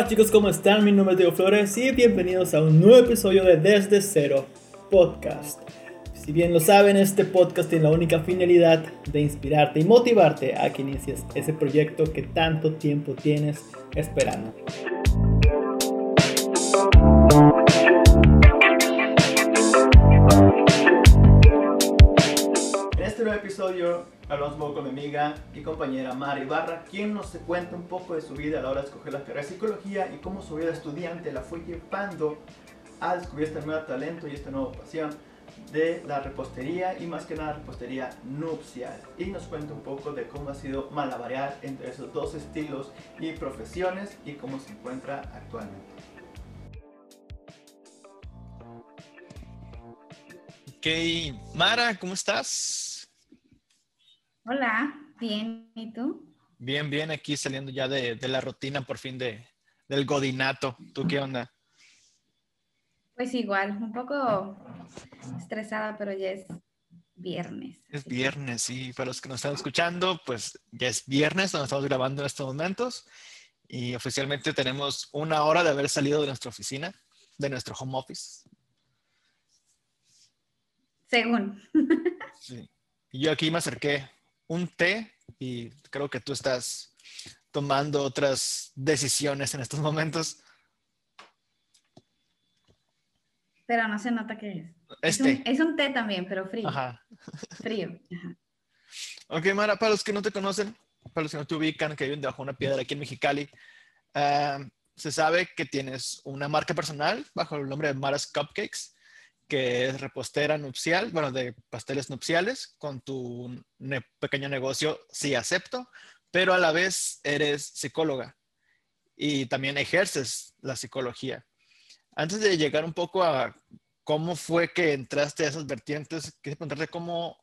Hola chicos, ¿cómo están? Mi nombre es Diego Flores y bienvenidos a un nuevo episodio de Desde Cero Podcast. Si bien lo saben, este podcast tiene la única finalidad de inspirarte y motivarte a que inicies ese proyecto que tanto tiempo tienes esperando. En este nuevo episodio hablamos un poco con mi amiga y compañera Mari Barra, quien nos cuenta un poco de su vida a la hora de escoger la carrera de psicología y cómo su vida estudiante la fue llevando a descubrir este nuevo talento y esta nueva pasión de la repostería y más que nada repostería nupcial. Y nos cuenta un poco de cómo ha sido malabarear entre esos dos estilos y profesiones y cómo se encuentra actualmente. Ok, Mara, ¿cómo estás? Hola, bien, ¿y tú? Bien, bien, aquí saliendo ya de, de la rutina por fin de, del godinato. ¿Tú qué onda? Pues igual, un poco estresada, pero ya es viernes. Es viernes, sí. Para los que nos están escuchando, pues ya es viernes, donde estamos grabando en estos momentos. Y oficialmente tenemos una hora de haber salido de nuestra oficina, de nuestro home office. Según. Sí. Y yo aquí me acerqué un té y creo que tú estás tomando otras decisiones en estos momentos. Pero no se nota que es. Es, Este. un, es un té también, pero frío. Ajá. Frío. Ajá. Ok, Mara, para los que no te conocen, para los que no te ubican, que viven debajo de una piedra aquí en Mexicali, ah, se sabe que tienes una marca personal bajo el nombre de Mara's Cupcakes, que es repostera nupcial, bueno, de pasteles nupciales, con tu pequeño negocio, sí acepto, pero a la vez eres psicóloga y también ejerces la psicología. Antes de llegar un poco a cómo fue que entraste a esas vertientes, quisiera preguntarte cómo,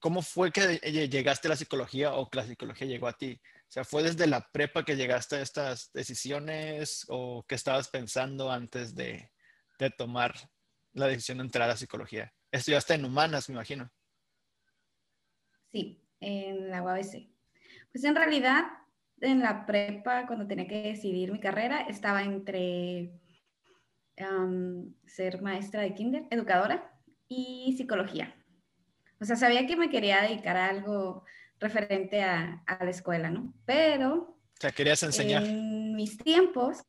¿Cómo fue que lle- llegaste a la psicología o que la psicología llegó a ti? O sea, ¿fue desde la prepa que llegaste a estas decisiones o qué estabas pensando antes de, de tomar la decisión de entrar a psicología? Estudiaste en humanas, me imagino. Sí, en la UABC. Pues en realidad, en la prepa, cuando tenía que decidir mi carrera, estaba entre ser maestra de kinder, educadora, y psicología. O sea, sabía que me quería dedicar a algo referente a, a la escuela, ¿no? Pero O sea, querías enseñar. en mis tiempos,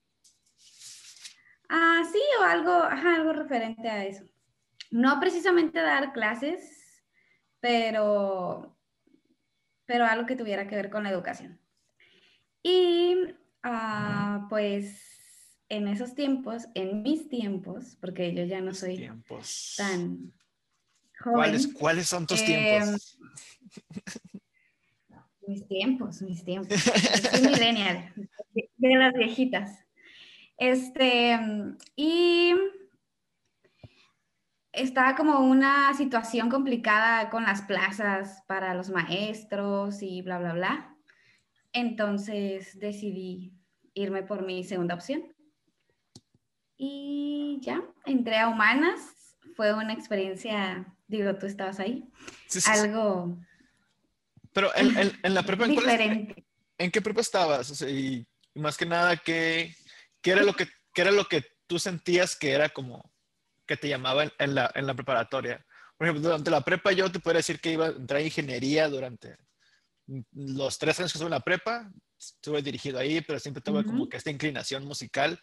ah, sí, o algo, ajá, algo referente a eso. No precisamente dar clases, pero, pero algo que tuviera que ver con la educación. Y ah, pues en esos tiempos, en mis tiempos, porque yo ya no soy tiempos. tan joven. ¿Cuáles, ¿Cuáles son tus Em, tiempos? Mis tiempos, mis tiempos. Soy millennial, de las viejitas. Este, y estaba como una situación complicada con las plazas para los maestros y bla, bla, bla. Entonces decidí irme por mi segunda opción. Y ya, entré a humanas. Fue una experiencia, digo, tú estabas ahí, Sí, sí, algo Pero en, en- en la prepa, ¿en, cuál es- diferente. ¿en qué prepa estabas? O sea, y, y más que nada, ¿qué, qué era lo que, qué era lo que tú sentías que era como que te llamaba en, en la, en la preparatoria? Por ejemplo, durante la prepa yo te podría decir que iba a entrar a ingeniería durante los tres años que estuve en la prepa. Estuve dirigido ahí, pero siempre tuve como que esta inclinación musical,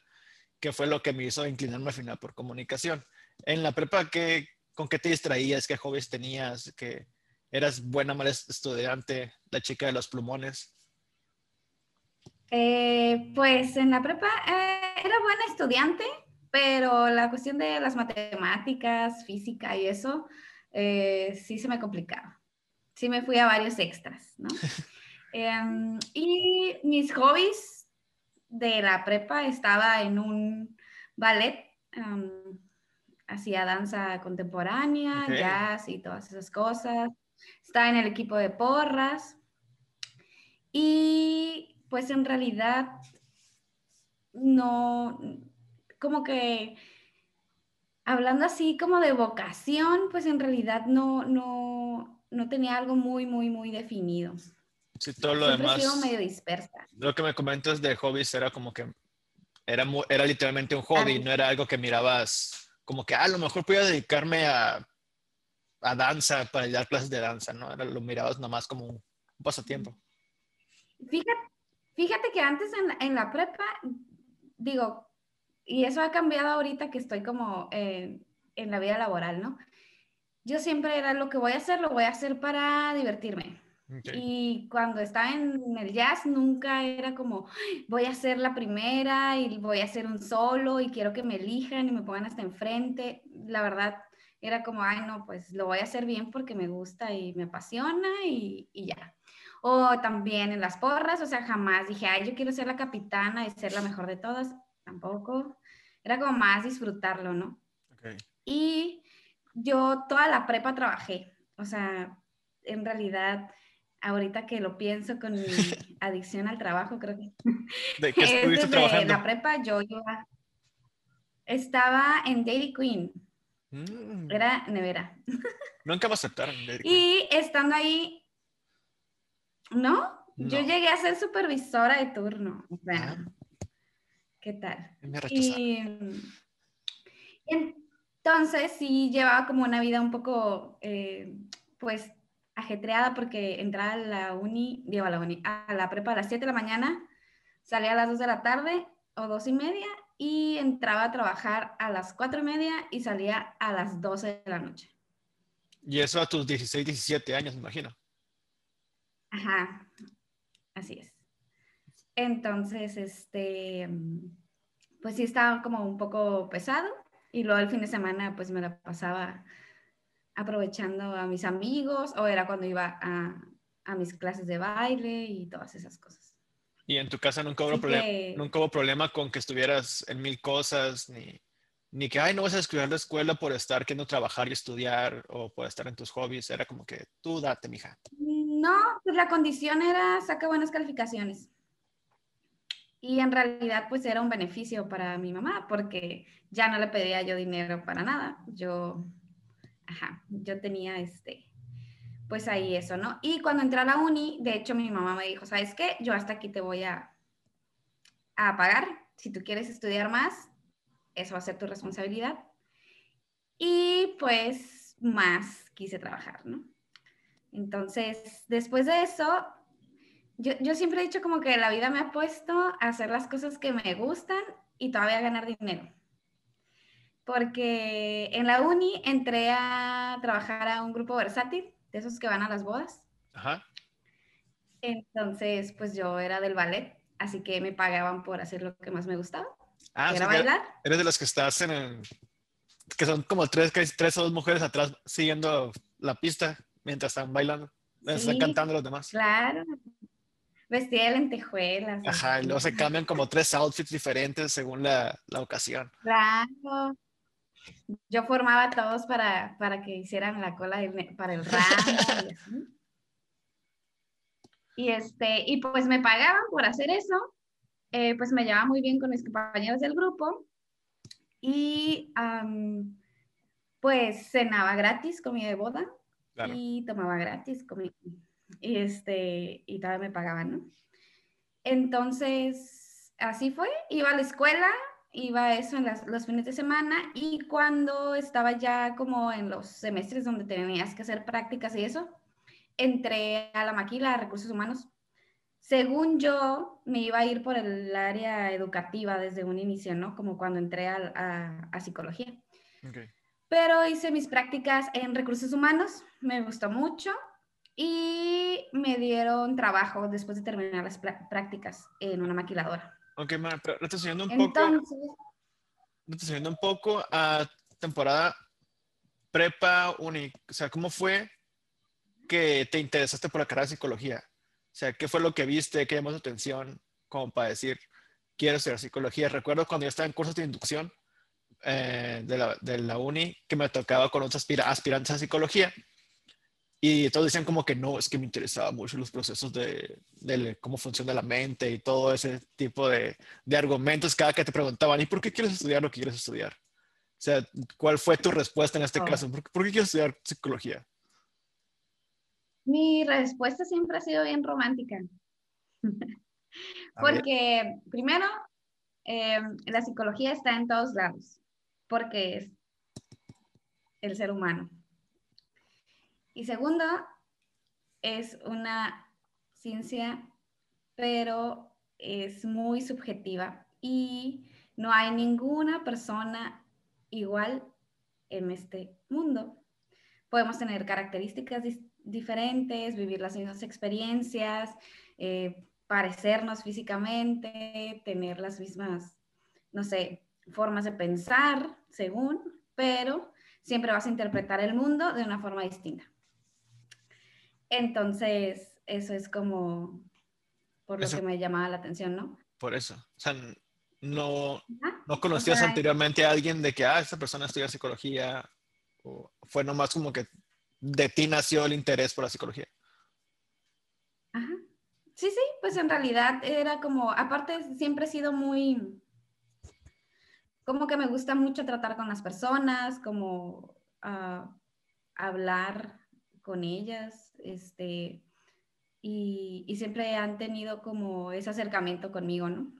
que fue lo que me hizo inclinarme al final por comunicación. En la prepa, ¿qué, ¿con qué te distraías? ¿Qué hobbies tenías? ¿Que eras buena, mala estudiante? ¿La chica de los plumones? Eh, pues en la prepa eh, era buena estudiante, pero la cuestión de las matemáticas, física y eso, eh, sí se me complicaba. Sí me fui a varios extras, ¿no? Em, y mis hobbies de la prepa estaba en un ballet, em, hacía danza contemporánea, jazz y todas esas cosas. Estaba en el equipo de porras. Y pues en realidad no, como que hablando así como de vocación, pues en realidad no, no, no tenía algo muy, muy, muy definido. Sí, todo lo Siempre he demás. sido medio dispersa. Lo que me comentas de hobbies era como que Era, era literalmente un hobby, no era algo que mirabas como que, ah, a lo mejor voy a dedicarme a, a danza para dar clases de danza, ¿no? Era- lo mirabas nomás como un, un pasatiempo. Fíjate, fíjate que antes en, la- en la prepa, digo, y eso ha cambiado ahorita que estoy como eh, en la vida laboral, ¿no? Yo siempre era lo que voy a hacer, lo voy a hacer para divertirme. Y cuando estaba en el jazz, nunca era como, "Ay, voy a ser la primera y voy a hacer un solo y quiero que me elijan y me pongan hasta enfrente. La verdad, era como, ay, no, pues lo voy a hacer bien porque me gusta y me apasiona y, y ya. O también en las porras, o sea, jamás dije, ay, yo quiero ser la capitana y ser la mejor de todas. Tampoco. Era como más disfrutarlo, ¿no? Ok. Y yo toda la prepa trabajé. O sea, en realidad, ahorita que lo pienso con mi adicción al trabajo, creo que ¿De qué es estuviste trabajando? la prepa yo iba, estaba en Dairy Queen, Mm, era nevera. Nunca me aceptaron. Dairy Queen. Y estando ahí, ¿no? Yo No. llegué a ser supervisora de turno. O sea, Ah. ¿qué tal? Me. Y entonces sí llevaba como una vida un poco, eh, pues, ajetreada porque entraba a la uni, digo a la uni, a la prepa a las 7 de la mañana, salía a las 2 de la tarde o 2 y media y entraba a trabajar a las 4 y media y salía a las 12 de la noche. Y eso a tus 16, 17 años, me imagino. Ajá, así es. Entonces, este, pues sí estaba como un poco pesado y luego el fin de semana pues me la pasaba aprovechando a mis amigos o era cuando iba a, a mis clases de baile y todas esas cosas. Y en tu casa nunca hubo, problema, que- nunca hubo problema con que estuvieras en mil cosas, ni, ni que, ay, no vas a estudiar la escuela por estar queriendo trabajar y estudiar o por estar en tus hobbies. Era como que tú date, mija. No, pues la condición era saca buenas calificaciones. Y en realidad pues era un beneficio para mi mamá porque ya no le pedía yo dinero para nada. Yo, ajá, yo tenía este, pues ahí eso, ¿no? Y cuando entré a la uni, de hecho mi mamá me dijo, ¿sabes qué? Yo hasta aquí te voy a, a pagar. Si tú quieres estudiar más, eso va a ser tu responsabilidad. Y pues más quise trabajar, ¿no? Entonces, después de eso, yo, yo siempre he dicho como que la vida me ha puesto a hacer las cosas que me gustan y todavía ganar dinero. Porque en la uni entré a trabajar a un grupo versátil, de esos que van a las bodas. Ajá. Entonces, pues yo era del ballet, así que me pagaban por hacer lo que más me gustaba, Ah, que era bailar. eres de los que estás en el- que son como tres, tres o dos mujeres atrás siguiendo la pista mientras están bailando, mientras están Sí. cantando los demás. Claro. Vestía de lentejuelas. Ajá, y luego se cambian como tres outfits diferentes según la, la ocasión. Claro. Yo formaba a todos para, para que hicieran la cola ne- para el ramo y así. Y, este, y pues me pagaban por hacer eso. Eh, pues me llevaba muy bien con mis compañeros del grupo. Y am, pues cenaba gratis, comida de boda. Claro. Y tomaba gratis, comida. Y, este, y todavía me pagaban, ¿no? Entonces, así fue. Iba a la escuela, iba a eso en las- los fines de semana y cuando estaba ya como en los semestres donde tenías que hacer prácticas y eso, entré a la maquila de recursos humanos. Según yo, me iba a ir por el área educativa desde un inicio, ¿no? Como cuando entré a, a- a psicología. Ok. Pero hice mis prácticas en recursos humanos, me gustó mucho y me dieron trabajo después de terminar las prá- prácticas en una maquiladora. Ok, Mara, pero retrocediendo un poco, Entonces, retrocediendo un poco a temporada prepa, uni, o sea, ¿cómo fue que te interesaste por la carrera de psicología? O sea, ¿qué fue lo que viste, qué llamó tu atención como para decir, quiero estudiar psicología? Recuerdo cuando yo estaba en cursos de inducción eh, de, la, de la uni, que me tocaba con otros aspira- aspirantes a psicología. Y todos decían como que no, es que me interesaba mucho los procesos de, de cómo funciona la mente y todo ese tipo de, de argumentos cada que te preguntaban, ¿y por qué quieres estudiar lo que quieres estudiar? O sea, ¿cuál fue tu respuesta en este Oh. caso? ¿Por, por qué quieres estudiar psicología? mi respuesta siempre ha sido bien romántica. Porque primero, eh, la psicología está en todos lados, porque es el ser humano. Y segundo, es una ciencia, pero es muy subjetiva y no hay ninguna persona igual en este mundo. Podemos tener características diferentes, vivir las mismas experiencias, eh, parecernos físicamente, tener las mismas, no sé, formas de pensar, según, pero siempre vas a interpretar el mundo de una forma distinta. Entonces, eso es como por lo que me llamaba la atención, ¿no? Por eso. O sea, no, no conocías anteriormente a alguien de que, ah, esta persona estudia psicología, o fue nomás como que de ti nació el interés por la psicología. Ajá. Sí, sí, pues en realidad era como, aparte siempre he sido muy, como que me gusta mucho tratar con las personas, como uh, hablar con ellas, este, y, y, siempre han tenido como ese acercamiento conmigo, ¿no?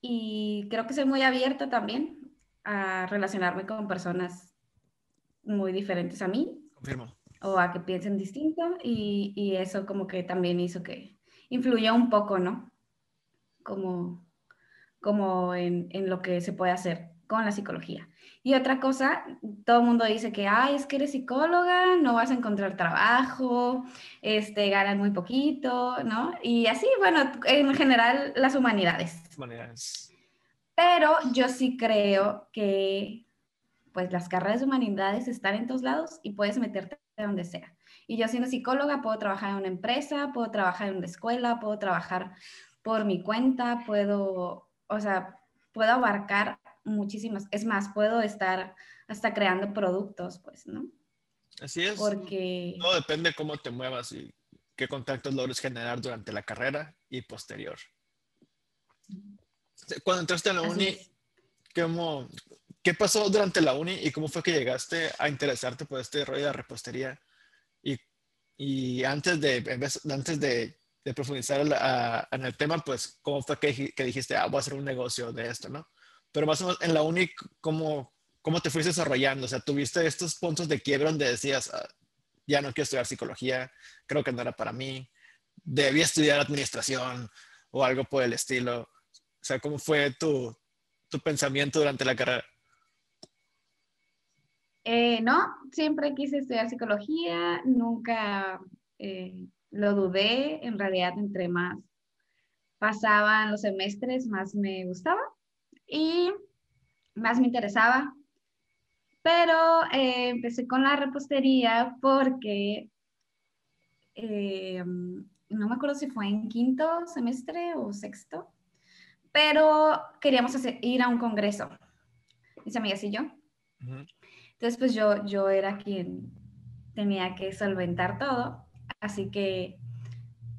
Y creo que soy muy abierta también a relacionarme con personas muy diferentes a mí. Confirmo. O a que piensen distinto y, y eso como que también hizo que, influyó un poco, ¿no? Como, como en, en, lo que se puede hacer con la psicología. Y otra cosa, todo el mundo dice que, ay, es que eres psicóloga, no vas a encontrar trabajo, este, ganan muy poquito, ¿no? Y así, bueno, en general las humanidades. Humanidades. Pero yo sí creo que, pues, las carreras de humanidades están en todos lados y puedes meterte donde sea. Y yo siendo psicóloga puedo trabajar en una empresa, puedo trabajar en una escuela, puedo trabajar por mi cuenta, puedo, o sea, puedo abarcar muchísimas, es más, puedo estar hasta creando productos, pues, ¿no? Así es. Porque... No depende cómo te muevas y qué contactos logres generar durante la carrera y posterior. Cuando entraste a la uni, ¿cómo, ¿qué pasó durante la uni y cómo fue que llegaste a interesarte por este rollo de repostería? Y antes de, antes de, profundizar en el tema, pues, ¿cómo fue que, que, dijiste, ah, voy a hacer un negocio de esto, no? Pero más o menos en la uni, ¿cómo, cómo te fuiste desarrollando? O sea, ¿tuviste estos puntos de quiebra donde decías, ah, ya no quiero estudiar psicología, creo que no era para mí, debía estudiar administración o algo por el estilo? O sea, ¿cómo fue tu, tu pensamiento durante la carrera? Eh, no, siempre quise estudiar psicología, nunca eh, lo dudé, en realidad entre más pasaban los semestres, más me gustaba y más me interesaba. Pero eh, empecé con la repostería porque no me acuerdo si fue en quinto semestre o sexto, pero queríamos ir a un congreso, mis amigas y yo. Entonces, pues yo, yo era quien tenía que solventar todo, así que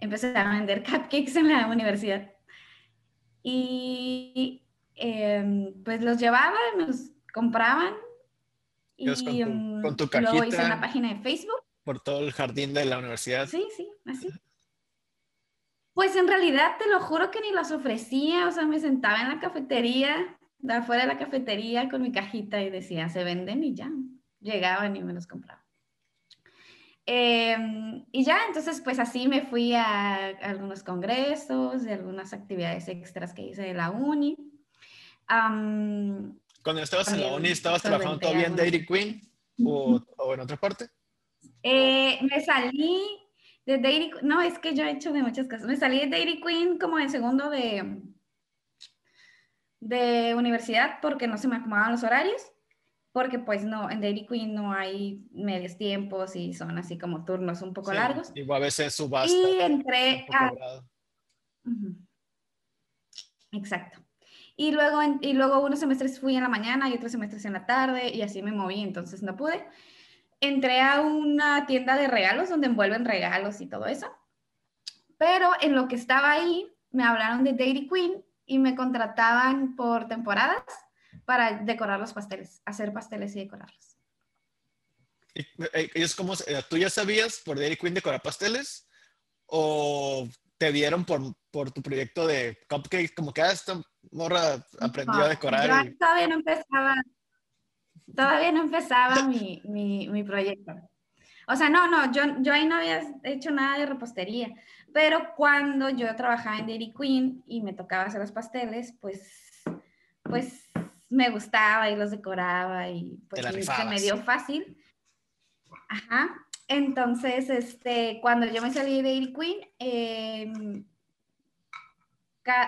empecé a vender cupcakes en la universidad. Y em, pues los llevaba, los compraban. Y con tu, em, con tu cajita, luego hice una página de Facebook. Por todo el jardín de la universidad. Sí, sí, así. Pues en realidad te lo juro que ni los ofrecía, o sea, me sentaba en la cafetería de afuera de la cafetería con mi cajita y decía, se venden y ya, llegaban y me los compraban. Em, y ya, entonces pues así me fui a, algunos congresos, de algunas actividades extras que hice de la uni. Cuando estabas en la uni, ¿estabas trabajando todavía en Dairy Queen o, o en otra parte? Eh, me salí de Dairy no, es que yo he hecho de muchas cosas. Me salí de Dairy Queen como en segundo de, de universidad porque no se me acomodaban los horarios, porque pues no, en Dairy Queen no hay medios tiempos y son así como turnos un poco largos. Y a veces subasta. Y entré a... Exacto. Y luego, y luego unos semestres fui en la mañana y otros semestres en la tarde y así me moví, entonces no pude. Entré a una tienda de regalos donde envuelven regalos y todo eso. Pero en lo que estaba ahí, me hablaron de Dairy Queen y me contrataban por temporadas para decorar los pasteles, hacer pasteles y decorarlos. ¿Y eh, es como, eh, tú ya sabías por Dairy Queen decorar pasteles? ¿O te vieron por, por tu proyecto de cupcakes como que ah, morra aprendió a decorar. Yo todavía no empezaba, todavía no empezaba mi, mi, mi, proyecto. O sea, no, no, yo, yo ahí no había hecho nada de repostería, pero cuando yo trabajaba en Dairy Queen y me tocaba hacer los pasteles, pues, pues me gustaba y los decoraba y pues se me dio fácil. Ajá. Entonces, este, cuando yo me salí de Dairy Queen, eh,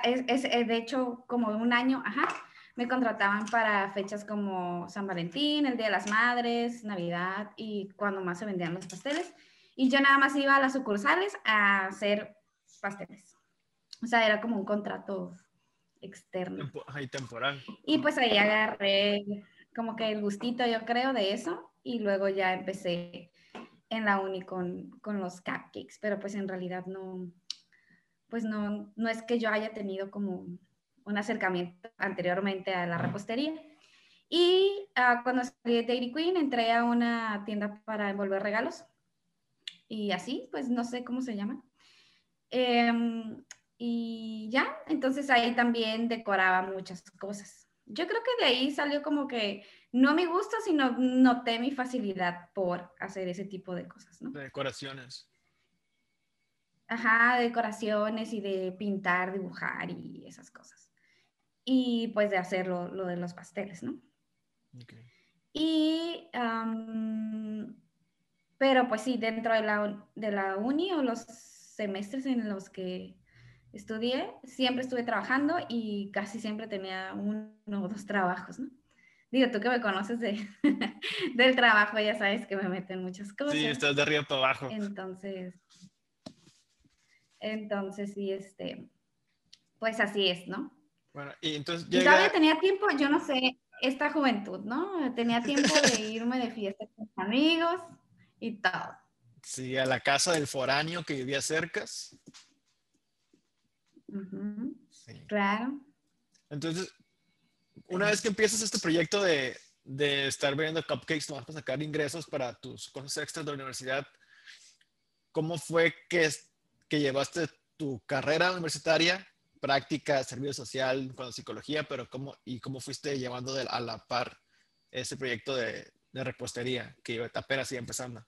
es, eh, de hecho como un año, ajá, me contrataban para fechas como San Valentín, el Día de las Madres, Navidad y cuando más se vendían los pasteles. Y yo nada más iba a las sucursales a hacer pasteles. O sea, era como un contrato externo. Y temporal. Y pues ahí agarré como que el gustito, yo creo, de eso. Y luego ya empecé en la uni con, con los cupcakes, pero pues en realidad no, pues no, no es que yo haya tenido como un acercamiento anteriormente a la repostería. Y uh, cuando salí de Dairy Queen entré a una tienda para envolver regalos. Y así, pues no sé cómo se llama. Em, y ya, entonces ahí también decoraba muchas cosas. Yo creo que de ahí salió como que no mi gusto, sino noté mi facilidad por hacer ese tipo de cosas, ¿no? De decoraciones. Ajá, decoraciones y de pintar, dibujar y esas cosas. Y pues de hacer lo, de los pasteles, ¿no? Y, pero pues sí, dentro de la, de la uni o los semestres en los que estudié, siempre estuve trabajando y casi siempre tenía uno o dos trabajos, ¿no? Digo, tú que me conoces de, del trabajo, ya sabes que me meten muchas cosas. Sí, estás de arriba para abajo. Entonces, entonces, sí, este, pues así es, ¿no? Bueno, y entonces llega... todavía tenía tiempo, yo no sé, esta juventud, ¿no? Tenía tiempo de irme de fiesta con amigos y todo. Sí, a la casa del foráneo que vivía sí. Claro. Entonces, una vez que empiezas este proyecto de, de estar vendiendo cupcakes, nomás para sacar ingresos para tus cosas extras de la universidad, ¿cómo fue que que llevaste tu carrera universitaria, práctica, servicio social, con psicología, pero cómo, y cómo fuiste llevando a la par ese proyecto de, de repostería que apenas iba empezando.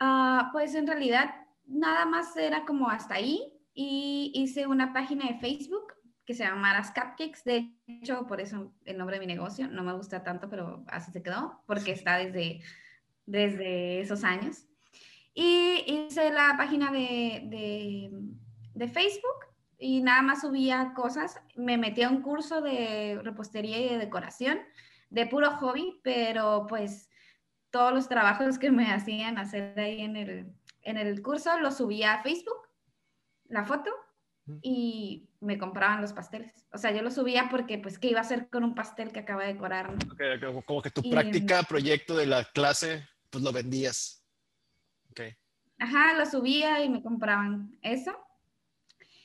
Uh, pues en realidad nada más era como hasta ahí y hice una página de Facebook que se llama Maras Cupcakes. De hecho, por eso el nombre de mi negocio no me gusta tanto, pero así se quedó, porque está desde, desde esos años. Y hice la página de, de, Facebook y nada más subía cosas. Me metí a un curso de repostería y de decoración, de puro hobby, pero pues todos los trabajos que me hacían hacer ahí en el, en el curso los subía a Facebook, la foto, y me compraban los pasteles. O sea, yo los subía porque, pues, ¿qué iba a hacer con un pastel que acaba de decorar? como que tu práctica, proyecto de la clase, pues lo vendías. Ajá, lo subía y me compraban eso.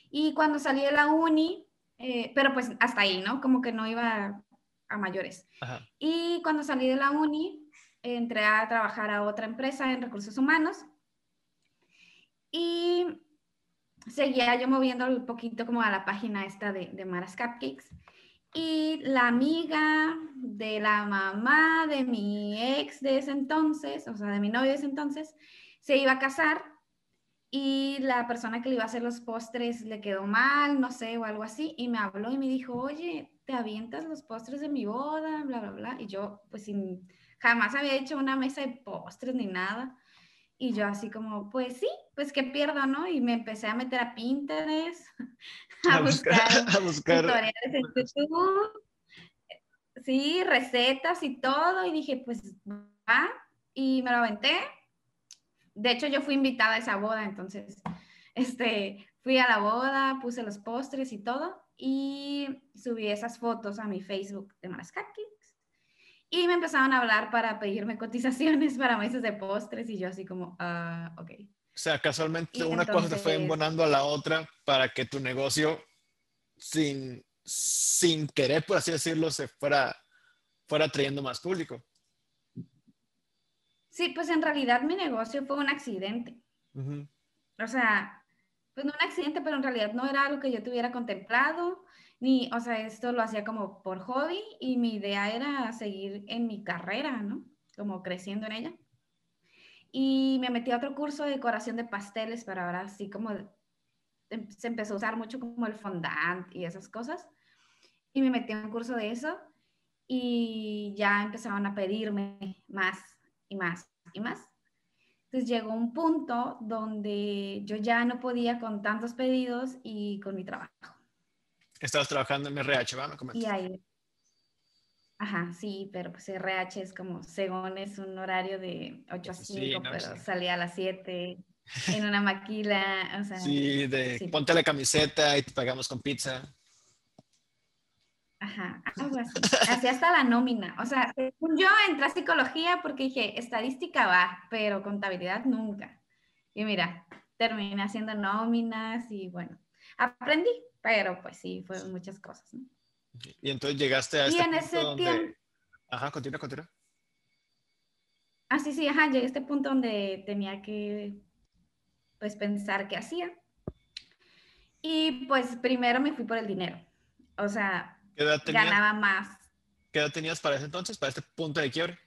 Y cuando salí de la uni, eh, pero pues hasta ahí, ¿no? Como que no iba a, mayores. Y cuando salí de la uni, entré a trabajar a otra empresa en recursos humanos y seguía yo moviendo un poquito como a la página esta de, de Maras Cupcakes. Y la amiga de la mamá de mi ex de ese entonces, o sea, de mi novio de ese entonces, se iba a casar y la persona que le iba a hacer los postres le quedó mal, no sé, o algo así, y me habló y me dijo, oye, ¿te avientas los postres de mi boda? Bla, bla, bla. Y yo, pues, sin, jamás había hecho una mesa de postres ni nada. Y yo así como, pues sí, pues qué pierdo, ¿no? Y me empecé a meter a Pinterest, a, buscar, a buscar tutoriales en YouTube, sí, recetas y todo. Y dije, pues va, y me lo aventé de hecho, yo fui invitada a esa boda, entonces, este, fui a la boda, puse los postres y todo, y subí esas fotos a mi Facebook de Maras Y me empezaron a hablar para pedirme cotizaciones para meses de postres, y yo así como, ah, ok. O sea, casualmente una cosa te fue embonando a la otra para que tu negocio, sin, sin querer, por así decirlo, se fuera, fuera trayendo más público. Sí, pues en realidad mi negocio fue un accidente. O sea, pues no un accidente, pero en realidad no era algo que yo tuviera contemplado, ni, o sea, esto lo hacía como por hobby y mi idea era seguir en mi carrera, ¿no? Como creciendo en ella. Y me metí a otro curso de decoración de pasteles, pero ahora sí como em, se empezó a usar mucho como el fondant y esas cosas. Y me metí en un curso de eso y ya empezaban a pedirme más y más y más. Entonces llegó un punto donde yo ya no podía con tantos pedidos y con mi trabajo. Estabas trabajando en RH, ¿verdad? Y ahí. Ajá, sí, pero pues RH es como, según es un horario de 8 a 5, pero salía a las 7 en una maquila, o sea. Sí, de ponte la camiseta y te pagamos con pizza. Ajá, algo así. Así hasta la nómina. O sea, yo entré a psicología porque dije, estadística va, pero contabilidad nunca. Y mira, terminé haciendo nóminas y bueno, aprendí, pero pues sí, fueron muchas cosas. ¿no? Y entonces llegaste a... Y este en ese tiempo... Ajá, continúa, continúa. Ah, sí, sí, ajá, llegué a este punto donde tenía que, pues, pensar qué hacía. Y pues primero me fui por el dinero. O sea, ganaba más. ¿Qué edad tenías para ese entonces, para este punto de quiebre?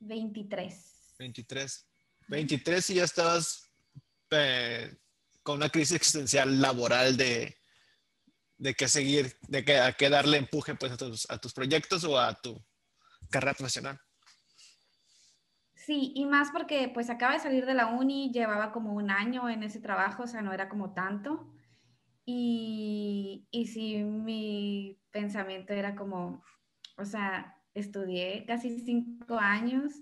23. 23. 23 y ya estabas eh, con una crisis existencial laboral de, de qué seguir, de qué, a qué darle empuje pues, a, tus, a tus proyectos o a tu carrera profesional. Sí, y más porque pues acaba de salir de la uni, llevaba como un año en ese trabajo, o sea, no era como tanto. Y, y sí, mi pensamiento era como, o sea, estudié casi cinco años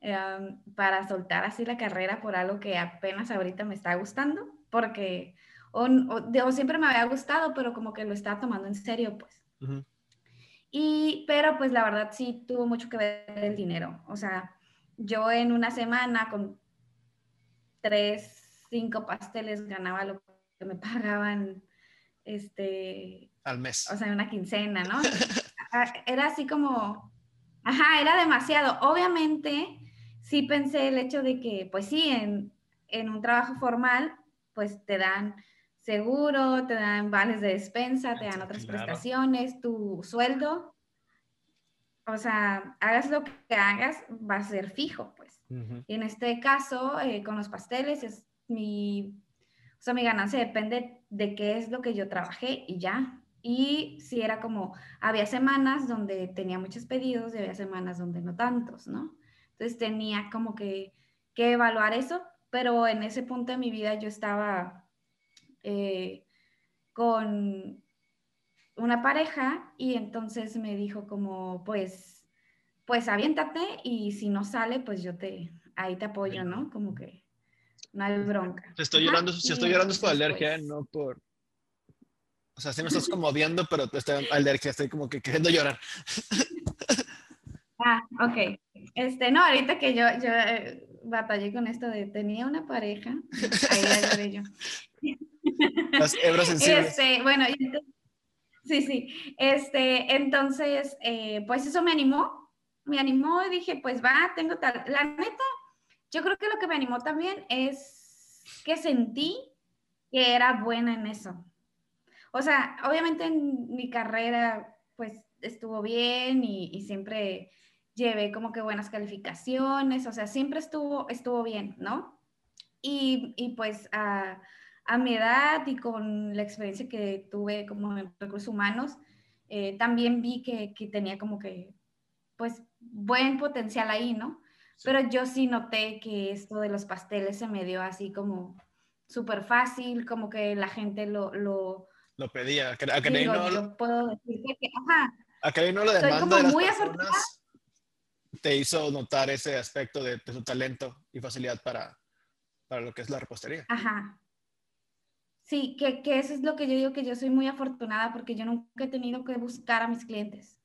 em, para soltar así la carrera por algo que apenas ahorita me está gustando, porque o, o, siempre me había gustado, pero como que lo estaba tomando en serio, pues. Y, pero pues la verdad sí tuvo mucho que ver el dinero. O sea, yo en una semana con tres, cinco pasteles ganaba lo que me pagaban, este... Al mes. O sea, en una quincena, ¿no? era así como, ajá, era demasiado. Obviamente, sí pensé el hecho de que, pues sí, en, en un trabajo formal, pues te dan seguro, te dan vales de despensa, te dan otras prestaciones, tu sueldo. O sea, hagas lo que hagas, va a ser fijo, pues. Y en este caso, eh, con los pasteles, es mi, o sea, mi ganancia depende de qué es lo que yo trabajé y ya. Y si era como, había semanas donde tenía muchos pedidos y había semanas donde no tantos, ¿no? Entonces tenía como que, que evaluar eso, pero en ese punto de mi vida yo estaba eh, con una pareja y entonces me dijo como, pues, pues aviéntate y si no sale, pues yo te, ahí te apoyo, ¿no? Como que no hay bronca. Estoy llorando, si estoy llorando es por alergia, pues no por... O sea, si me estás como viendo, pero estoy alergia, estoy como que queriendo llorar. Ah, ok. Este, no, ahorita que yo, yo eh, batallé con esto de tenía una pareja, ahí la lloré yo. Las hebras sensibles. Este, bueno, sí, sí. Este, entonces, eh, pues eso me animó, me animó y dije, pues va, tengo tal. La neta, yo creo que lo que me animó también es que sentí que era buena en eso. O sea, obviamente en mi carrera, pues estuvo bien y, y siempre llevé como que buenas calificaciones, o sea, siempre estuvo, estuvo bien, ¿no? Y, y pues a, a, mi edad y con la experiencia que tuve como en recursos humanos, eh, también vi que, que, tenía como que, pues, buen potencial ahí, ¿no? Pero yo sí noté que esto de los pasteles se me dio así como súper fácil, como que la gente lo... Lo, lo pedía, a que, no... Yo puedo decir que, ajá, a que no lo demanda de las muy personas te hizo notar ese aspecto de, tu talento y facilidad para, para lo que es la repostería. Ajá. Sí, que, que, eso es lo que yo digo, que yo soy muy afortunada porque yo nunca he tenido que buscar a mis clientes.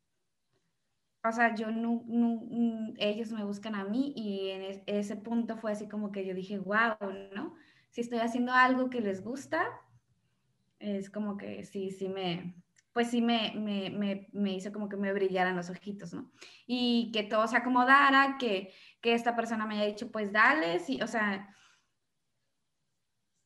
O sea, yo no, no ellos me buscan a mí y en ese punto fue así como que yo dije, wow, ¿no? Si estoy haciendo algo que les gusta, es como que sí, sí me, pues sí me, me, me, me, hizo como que me brillaran los ojitos, ¿no? Y que todo se acomodara, que, que esta persona me haya dicho, pues dale, sí, o sea,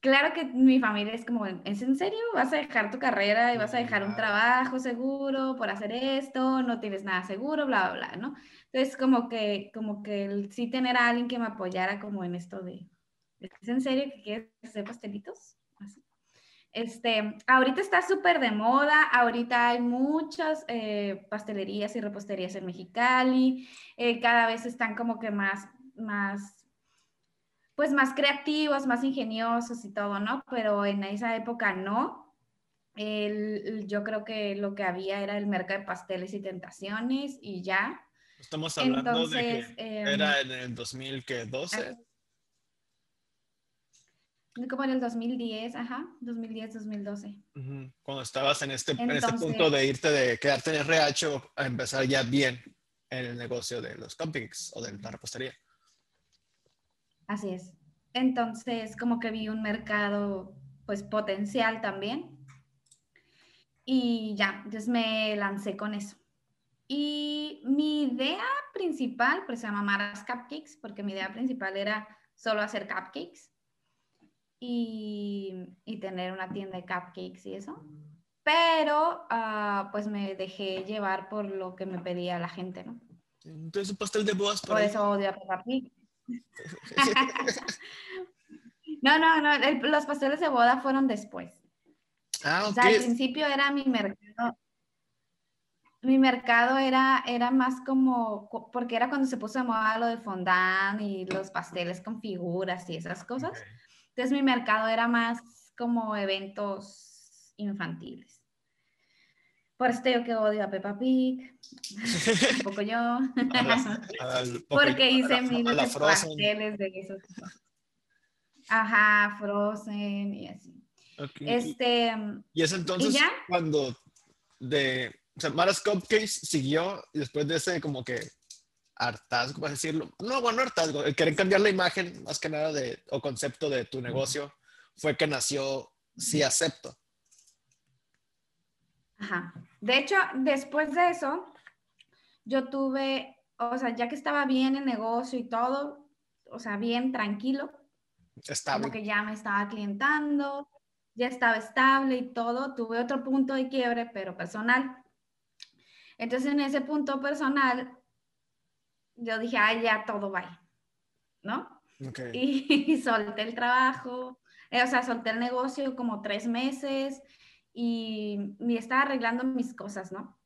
claro que mi familia es como, ¿es en serio? ¿Vas a dejar tu carrera y vas a dejar un trabajo seguro por hacer esto? No tienes nada seguro, bla, bla, bla, ¿no? Entonces, como que, como que el, sí tener a alguien que me apoyara como en esto de, ¿es en serio que quieres hacer pastelitos? Este, ahorita está súper de moda, ahorita hay muchas eh, pastelerías y reposterías en Mexicali, eh, cada vez están como que más, más, pues más creativos, más ingeniosos y todo, ¿no? Pero en esa época no. El, yo creo que lo que había era el mercado de pasteles y tentaciones y ya. Estamos hablando de que era em, en el 2012. Como en el 2010, ajá, 2010, 2012. Cuando estabas en este, en este punto de irte, de quedarte en RH o a empezar ya bien en el negocio de los cupcakes o de la repostería. Así es. Entonces, como que vi un mercado, pues, potencial también. Y ya, entonces me lancé con eso. Y mi idea principal, pues se llama Maras Cupcakes, porque mi idea principal era solo hacer cupcakes y, tener una tienda de cupcakes y eso. Pero uh, pues me dejé llevar por lo que me pedía la gente, ¿no? Entonces, un pastel de bodas. Por, eso odio a Peppa Pig. no, no, no, los pasteles de boda fueron después. Ah, okay. O sea, al principio era mi mercado. Mi mercado era, era más como, porque era cuando se puso de moda lo de fondant y los pasteles con figuras y esas cosas. Entonces mi mercado era más como eventos infantiles. Por esto yo que odio a Peppa Pig, un poco yo, porque hice miles de pasteles de esos. Ajá, Frozen y así. Este, y es entonces cuando de, o sea, Maras Cupcakes siguió y después de ese como que hartazgo, vas a decirlo. No, bueno, hartazgo. El querer cambiar la imagen, más que nada, de, o concepto de tu negocio, fue que nació Sí Acepto. Ajá. De hecho, después de eso, yo tuve, o sea, ya que estaba bien el negocio y todo, o sea, bien tranquilo. Estable. Como que ya me estaba clientando, ya estaba estable y todo. Tuve otro punto de quiebre, pero personal. Entonces, en ese punto personal, yo dije, ay, ya todo va, ¿no? Y, solté el trabajo, eh, o sea, solté el negocio como tres meses y me estaba arreglando mis cosas, ¿no?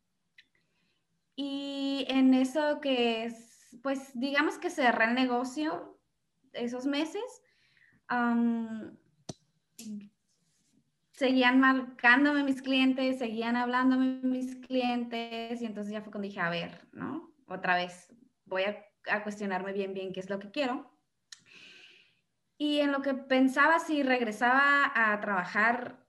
Y en eso que es, pues digamos que cerré el negocio esos meses, seguían marcándome mis clientes, seguían hablándome mis clientes y entonces ya fue cuando dije, a ver, ¿no? Otra vez, voy a, cuestionarme bien, bien qué es lo que quiero. Y en lo que pensaba si regresaba a trabajar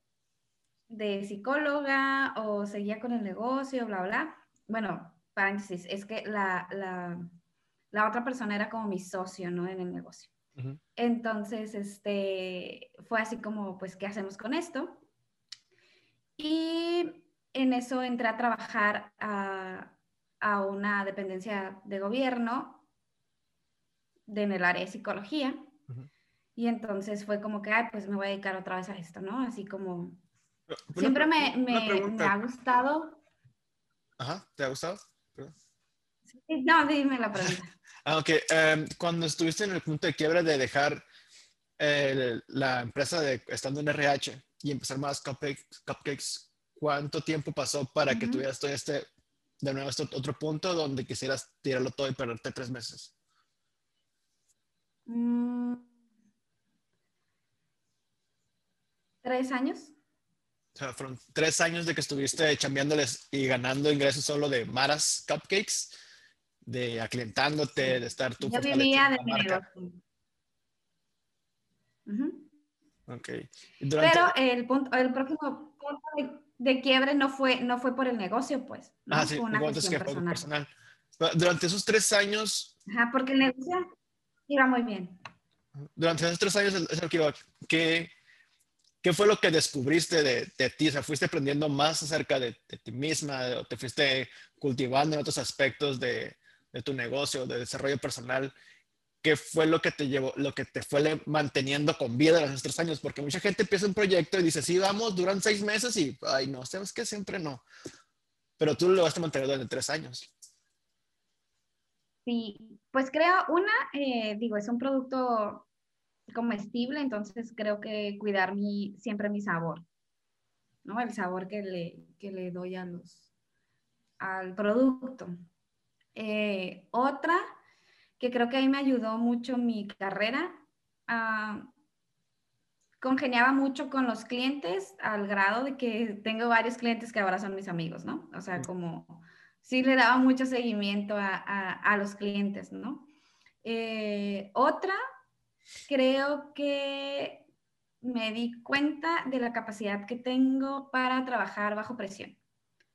de psicóloga o seguía con el negocio, bla, bla. Bueno, paréntesis, es que la, la, la otra persona era como mi socio, ¿no? En el negocio. Entonces, este, fue así como, pues, ¿qué hacemos con esto? Y en eso entré a trabajar a, a una dependencia de gobierno de, en el área de psicología. Y entonces fue como que, ay, pues me voy a dedicar otra vez a esto, ¿no? Así como... siempre me, me, ha gustado. Ajá, ¿te ha gustado? no, dime la pregunta. ah, ok. Em, cuando estuviste en el punto de quiebra de dejar la empresa de estando en RH y empezar más cupcakes, ¿cuánto tiempo pasó para que tuvieras todo este de nuevo este otro punto donde quisieras tirarlo todo y perderte tres meses? Mm. ¿Tres años? O sea, fueron tres años de que estuviste chambeándoles y ganando ingresos solo de Maras Cupcakes, de aclientándote, de estar tú. Yo vivía de mi negocio. Pero el, punto, el próximo punto de de quiebre no fue, no fue por el negocio, pues. Ah, sí, fue una cuestión personal. Durante esos tres años... Ajá, porque el negocio iba muy bien. Durante esos tres años, ¿qué, ¿qué fue lo que descubriste de, de, ti? O sea, ¿fuiste aprendiendo más acerca de, ti misma? ¿O te fuiste cultivando en otros aspectos de, de, tu negocio, de desarrollo personal? ¿Qué fue lo que te llevó, lo que te fue manteniendo con vida los tres años? Porque mucha gente empieza un proyecto y dice, sí, vamos, duran seis meses y, ay, no, sabes que siempre no. Pero tú lo vas a mantener durante tres años. Sí, pues creo, una, eh, digo, es un producto comestible, entonces creo que cuidar mi, siempre mi sabor, ¿no? El sabor que le, que le doy a los, al producto. Eh, otra, que creo que ahí me ayudó mucho mi carrera, uh, congeniaba mucho con los clientes al grado de que tengo varios clientes que ahora son mis amigos, ¿no? O sea, como sí le daba mucho seguimiento a, a, los clientes, ¿no? Eh, otra, creo que me di cuenta de la capacidad que tengo para trabajar bajo presión.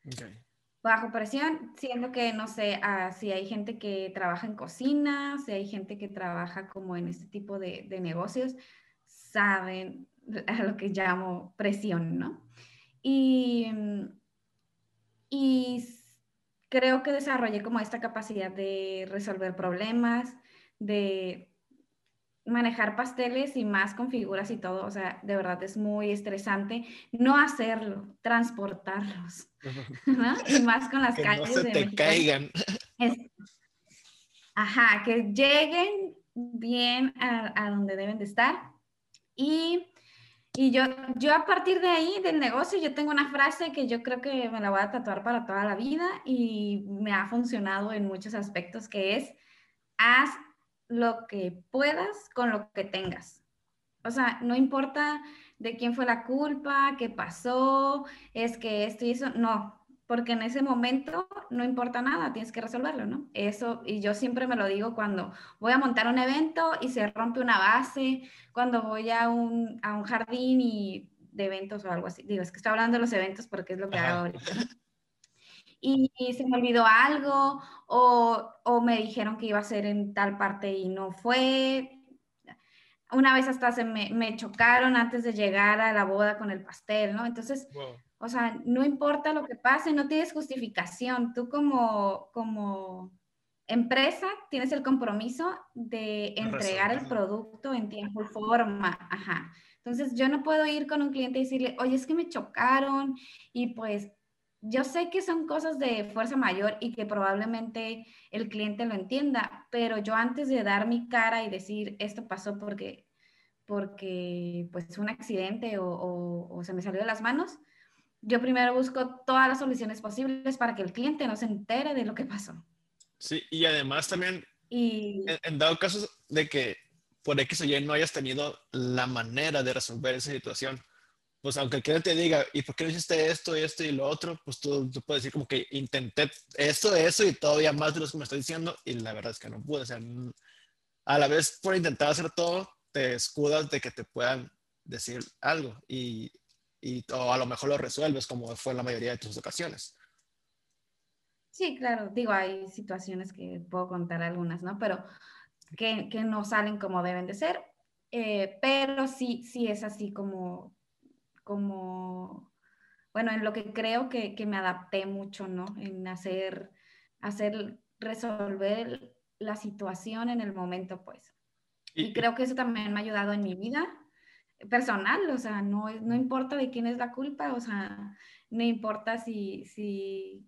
Okay bajo presión, siendo que, no sé, ah, si hay gente que trabaja en cocina, si hay gente que trabaja como en este tipo de, negocios, saben a lo que llamo presión, ¿no? Y, y creo que desarrollé como esta capacidad de resolver problemas, de manejar pasteles y más con figuras y todo, o sea, de verdad es muy estresante no hacerlo, transportarlos, ¿no? Y más con las que calles. No se te caigan. ajá, que lleguen bien a, donde deben de estar. Y, y, yo, yo a partir de ahí, del negocio, yo tengo una frase que yo creo que me la voy a tatuar para toda la vida y me ha funcionado en muchos aspectos, que es, haz lo que puedas con lo que tengas. O sea, no importa de quién fue la culpa, qué pasó, es que esto y eso, no, porque en ese momento no importa nada, tienes que resolverlo, ¿no? Eso, y yo siempre me lo digo cuando voy a montar un evento y se rompe una base, cuando voy a un, a un jardín y de eventos o algo así. Digo, es que estoy hablando de los eventos porque es lo que hago ahorita y, se me olvidó algo o, o, me dijeron que iba a ser en tal parte y no fue. Una vez hasta se me, me chocaron antes de llegar a la boda con el pastel, ¿no? Entonces, o sea, no importa lo que pase, no tienes justificación. Tú como, como empresa tienes el compromiso de entregar el producto en tiempo y forma. Ajá. Entonces, yo no puedo ir con un cliente y decirle, oye, es que me chocaron y pues yo sé que son cosas de fuerza mayor y que probablemente el cliente lo entienda, pero yo antes de dar mi cara y decir esto pasó porque, porque pues un accidente o, o, se me salió de las manos, yo primero busco todas las soluciones posibles para que el cliente no se entere de lo que pasó. Sí, y además también, y, en, en dado caso de que por X o Y no hayas tenido la manera de resolver esa situación, pues aunque el cliente te diga, ¿y por qué no hiciste esto, esto y lo otro? Pues tú, puedes decir como que intenté esto, eso y todavía más de lo que me está diciendo y la verdad es que no pude. O sea, a la vez por intentar hacer todo, te escudas de que te puedan decir algo y, y o a lo mejor lo resuelves como fue en la mayoría de tus ocasiones. Sí, claro, digo, hay situaciones que puedo contar algunas, ¿no? Pero que, que no salen como deben de ser, eh, pero sí, sí es así como como, bueno, en lo que creo que, que me adapté mucho, ¿no? En hacer, hacer, resolver la situación en el momento, pues. Y, creo que eso también me ha ayudado en mi vida personal, o sea, no, no importa de quién es la culpa, o sea, no importa si, si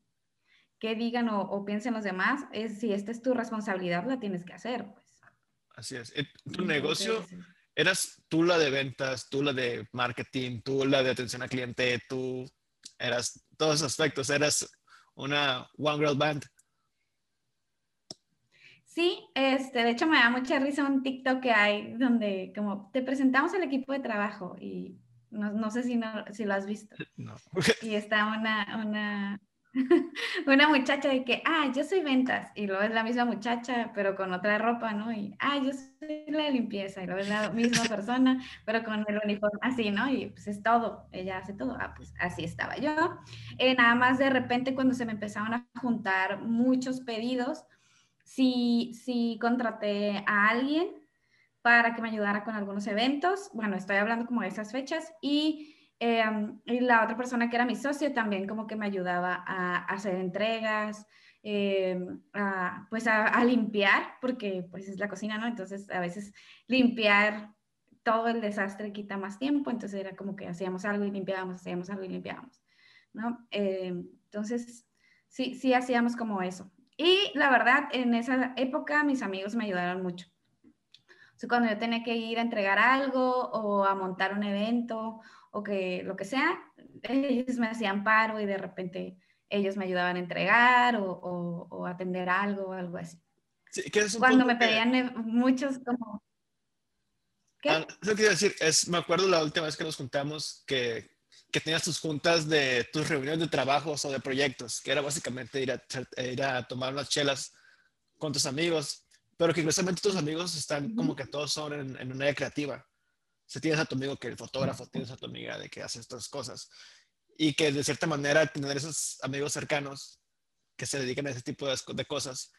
qué digan o, o piensen los demás, es si esta es tu responsabilidad, la tienes que hacer, pues. Así es. Tu negocio eras tú la de ventas, tú la de marketing, tú la de atención al cliente, tú eras todos esos aspectos, eras una One Girl Band. Sí, este, de hecho me da mucha risa un TikTok que hay donde como te presentamos al equipo de trabajo y no, no sé si, no, si lo has visto. No. y está una, una, una muchacha de que, ah, yo soy ventas, y luego es la misma muchacha, pero con otra ropa, ¿no? Y, ah, yo soy la limpieza, y luego es la misma persona, pero con el uniforme así, ¿no? Y pues es todo, ella hace todo. Ah, pues así estaba yo. Eh, nada más de repente cuando se me empezaron a juntar muchos pedidos, sí, sí contraté a alguien para que me ayudara con algunos eventos. Bueno, estoy hablando como de esas fechas y Em, y la otra persona que era mi socio también como que me ayudaba a, hacer entregas, eh, a, pues a, limpiar, porque pues es la cocina, ¿no? Entonces a veces limpiar todo el desastre quita más tiempo, entonces era como que hacíamos algo y limpiábamos, hacíamos algo y limpiábamos, ¿no? Eh, entonces, sí, sí hacíamos como eso. Y la verdad, en esa época mis amigos me ayudaron mucho. Cuando yo tenía que ir a entregar algo o a montar un evento o que lo que sea, ellos me hacían paro y de repente ellos me ayudaban a entregar o, o, atender algo o algo así. Sí, que es Cuando me pedían muchos como... ¿Qué? Ah, eso quiero decir, es, me acuerdo la última vez que nos juntamos que, que tenías tus juntas de tus reuniones de trabajos o de proyectos, que era básicamente ir a, ir a tomar unas chelas con tus amigos, pero que curiosamente tus amigos están como que todos son en, en una área creativa. Sea, tienes a tu amigo que es fotógrafo, tienes a tu amiga de que hace estas cosas y que de cierta manera tener esos amigos cercanos que se dedican a ese tipo de, cosas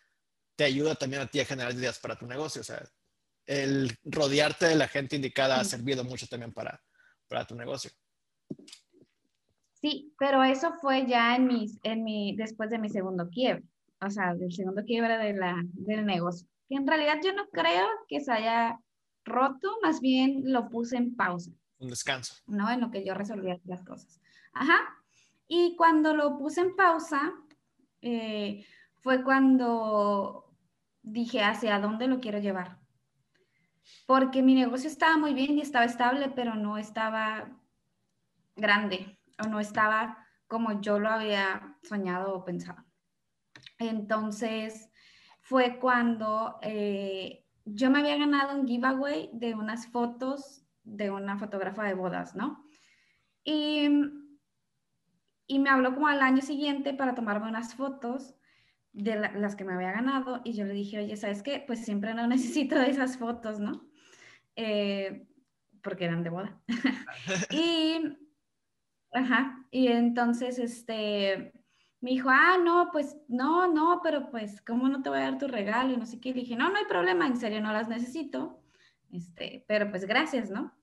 te ayuda también a ti a generar ideas para tu negocio. O sea, el rodearte de la gente indicada ha servido mucho también para, para tu negocio. Sí, pero eso fue ya en mis, en mi, después de mi segundo quiebre, o sea, del segundo quiebre de la, del negocio. Que en realidad yo no creo que se haya roto, más bien lo puse en pausa. Un descanso. No, en lo que yo resolvía las cosas. Ajá. Y cuando lo puse en pausa, eh, fue cuando dije hacia dónde lo quiero llevar. Porque mi negocio estaba muy bien y estaba estable, pero no estaba grande o no estaba como yo lo había soñado o pensado. Entonces fue cuando eh, yo me había ganado un giveaway de unas fotos de una fotógrafa de bodas, ¿no? Y y me habló como al año siguiente para tomarme unas fotos de las que me había ganado y yo le dije, oye, ¿sabes qué? Pues siempre no necesito de esas fotos, ¿no? Eh, porque eran de boda. y, ajá, y entonces, este, me dijo, ah, no, pues no, no, pero pues, ¿cómo no te voy a dar tu regalo? Y no sé qué. Y dije, no, no hay problema, en serio, no las necesito. Este, pero pues gracias, ¿no?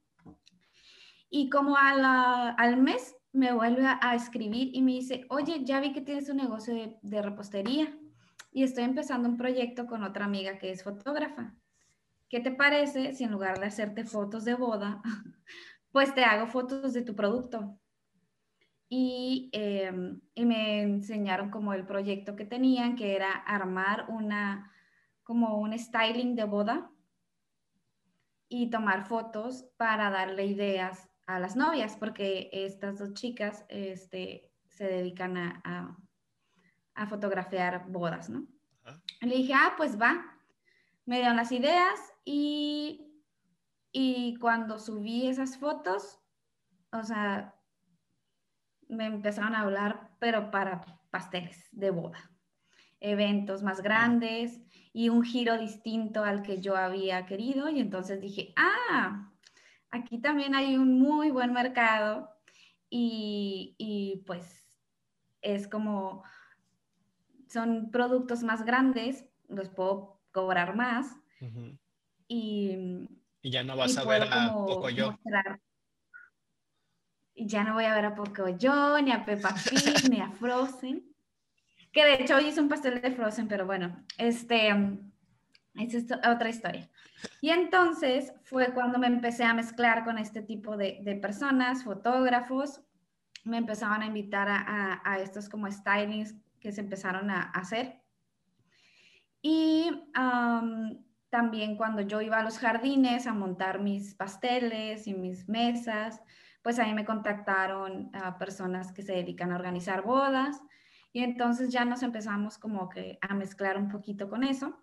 Y como al mes me vuelve a, escribir y me dice, oye, ya vi que tienes un negocio de, repostería y estoy empezando un proyecto con otra amiga que es fotógrafa. ¿Qué te parece si en lugar de hacerte fotos de boda, pues te hago fotos de tu producto? Y, em, y, me enseñaron como el proyecto que tenían, que era armar una, como un styling de boda y tomar fotos para darle ideas a las novias, porque estas dos chicas este, se dedican a, a, fotografiar bodas, ¿no? Le dije, ah, pues va. Me dieron las ideas y, y cuando subí esas fotos, o sea, me empezaron a hablar, pero para pasteles de boda, eventos más grandes y un giro distinto al que yo había querido. Y entonces dije, ah, aquí también hay un muy buen mercado y, pues es como, son productos más grandes, los puedo cobrar más y, ya no vas a ver a poco yo. Y ya no voy a ver a poco yo, ni a Peppa Pig, ni a Frozen. Que de hecho hoy hice un pastel de Frozen, pero bueno, este, es otra historia. Y entonces fue cuando me empecé a mezclar con este tipo de, personas, fotógrafos, me empezaban a invitar a, estos como stylings que se empezaron a, hacer. Y también cuando yo iba a los jardines a montar mis pasteles y mis mesas, pues ahí me contactaron a personas que se dedican a organizar bodas y entonces ya nos empezamos como que a mezclar un poquito con eso.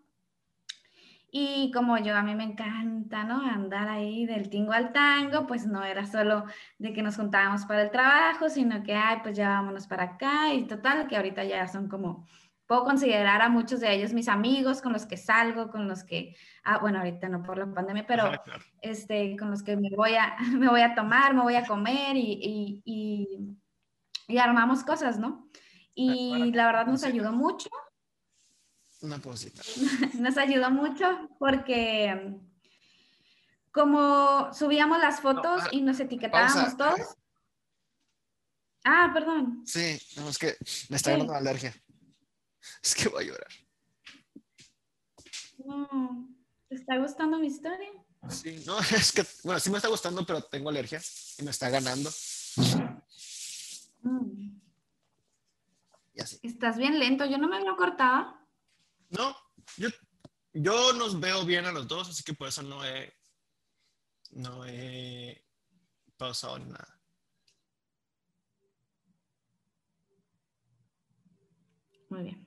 Y como yo, a mí me encanta, ¿no? Andar ahí del tingo al tango, pues no era solo de que nos juntábamos para el trabajo, sino que, ay, pues ya vámonos para acá y total, que ahorita ya son como, puedo considerar a muchos de ellos mis amigos con los que salgo, con los que, ah, bueno, ahorita no por la pandemia, pero este, con los que me voy, a, me voy a tomar, me voy a comer y, y, y, armamos cosas, ¿no? Y la verdad nos ayudó mucho una cosita. Nos ayudó mucho porque como subíamos las fotos ah, y nos etiquetábamos todos. Ah, perdón. Sí, no, es que me está dando alergia. Es que voy a llorar. No, ¿Te está gustando mi historia? Sí, no, es que, bueno, sí me está gustando, pero tengo alergia y me está ganando. Mm. Y así. Estás bien lento, yo no me lo cortaba. No, yo, yo nos veo bien a los dos, así que por eso no he, no he pausado nada. Muy bien.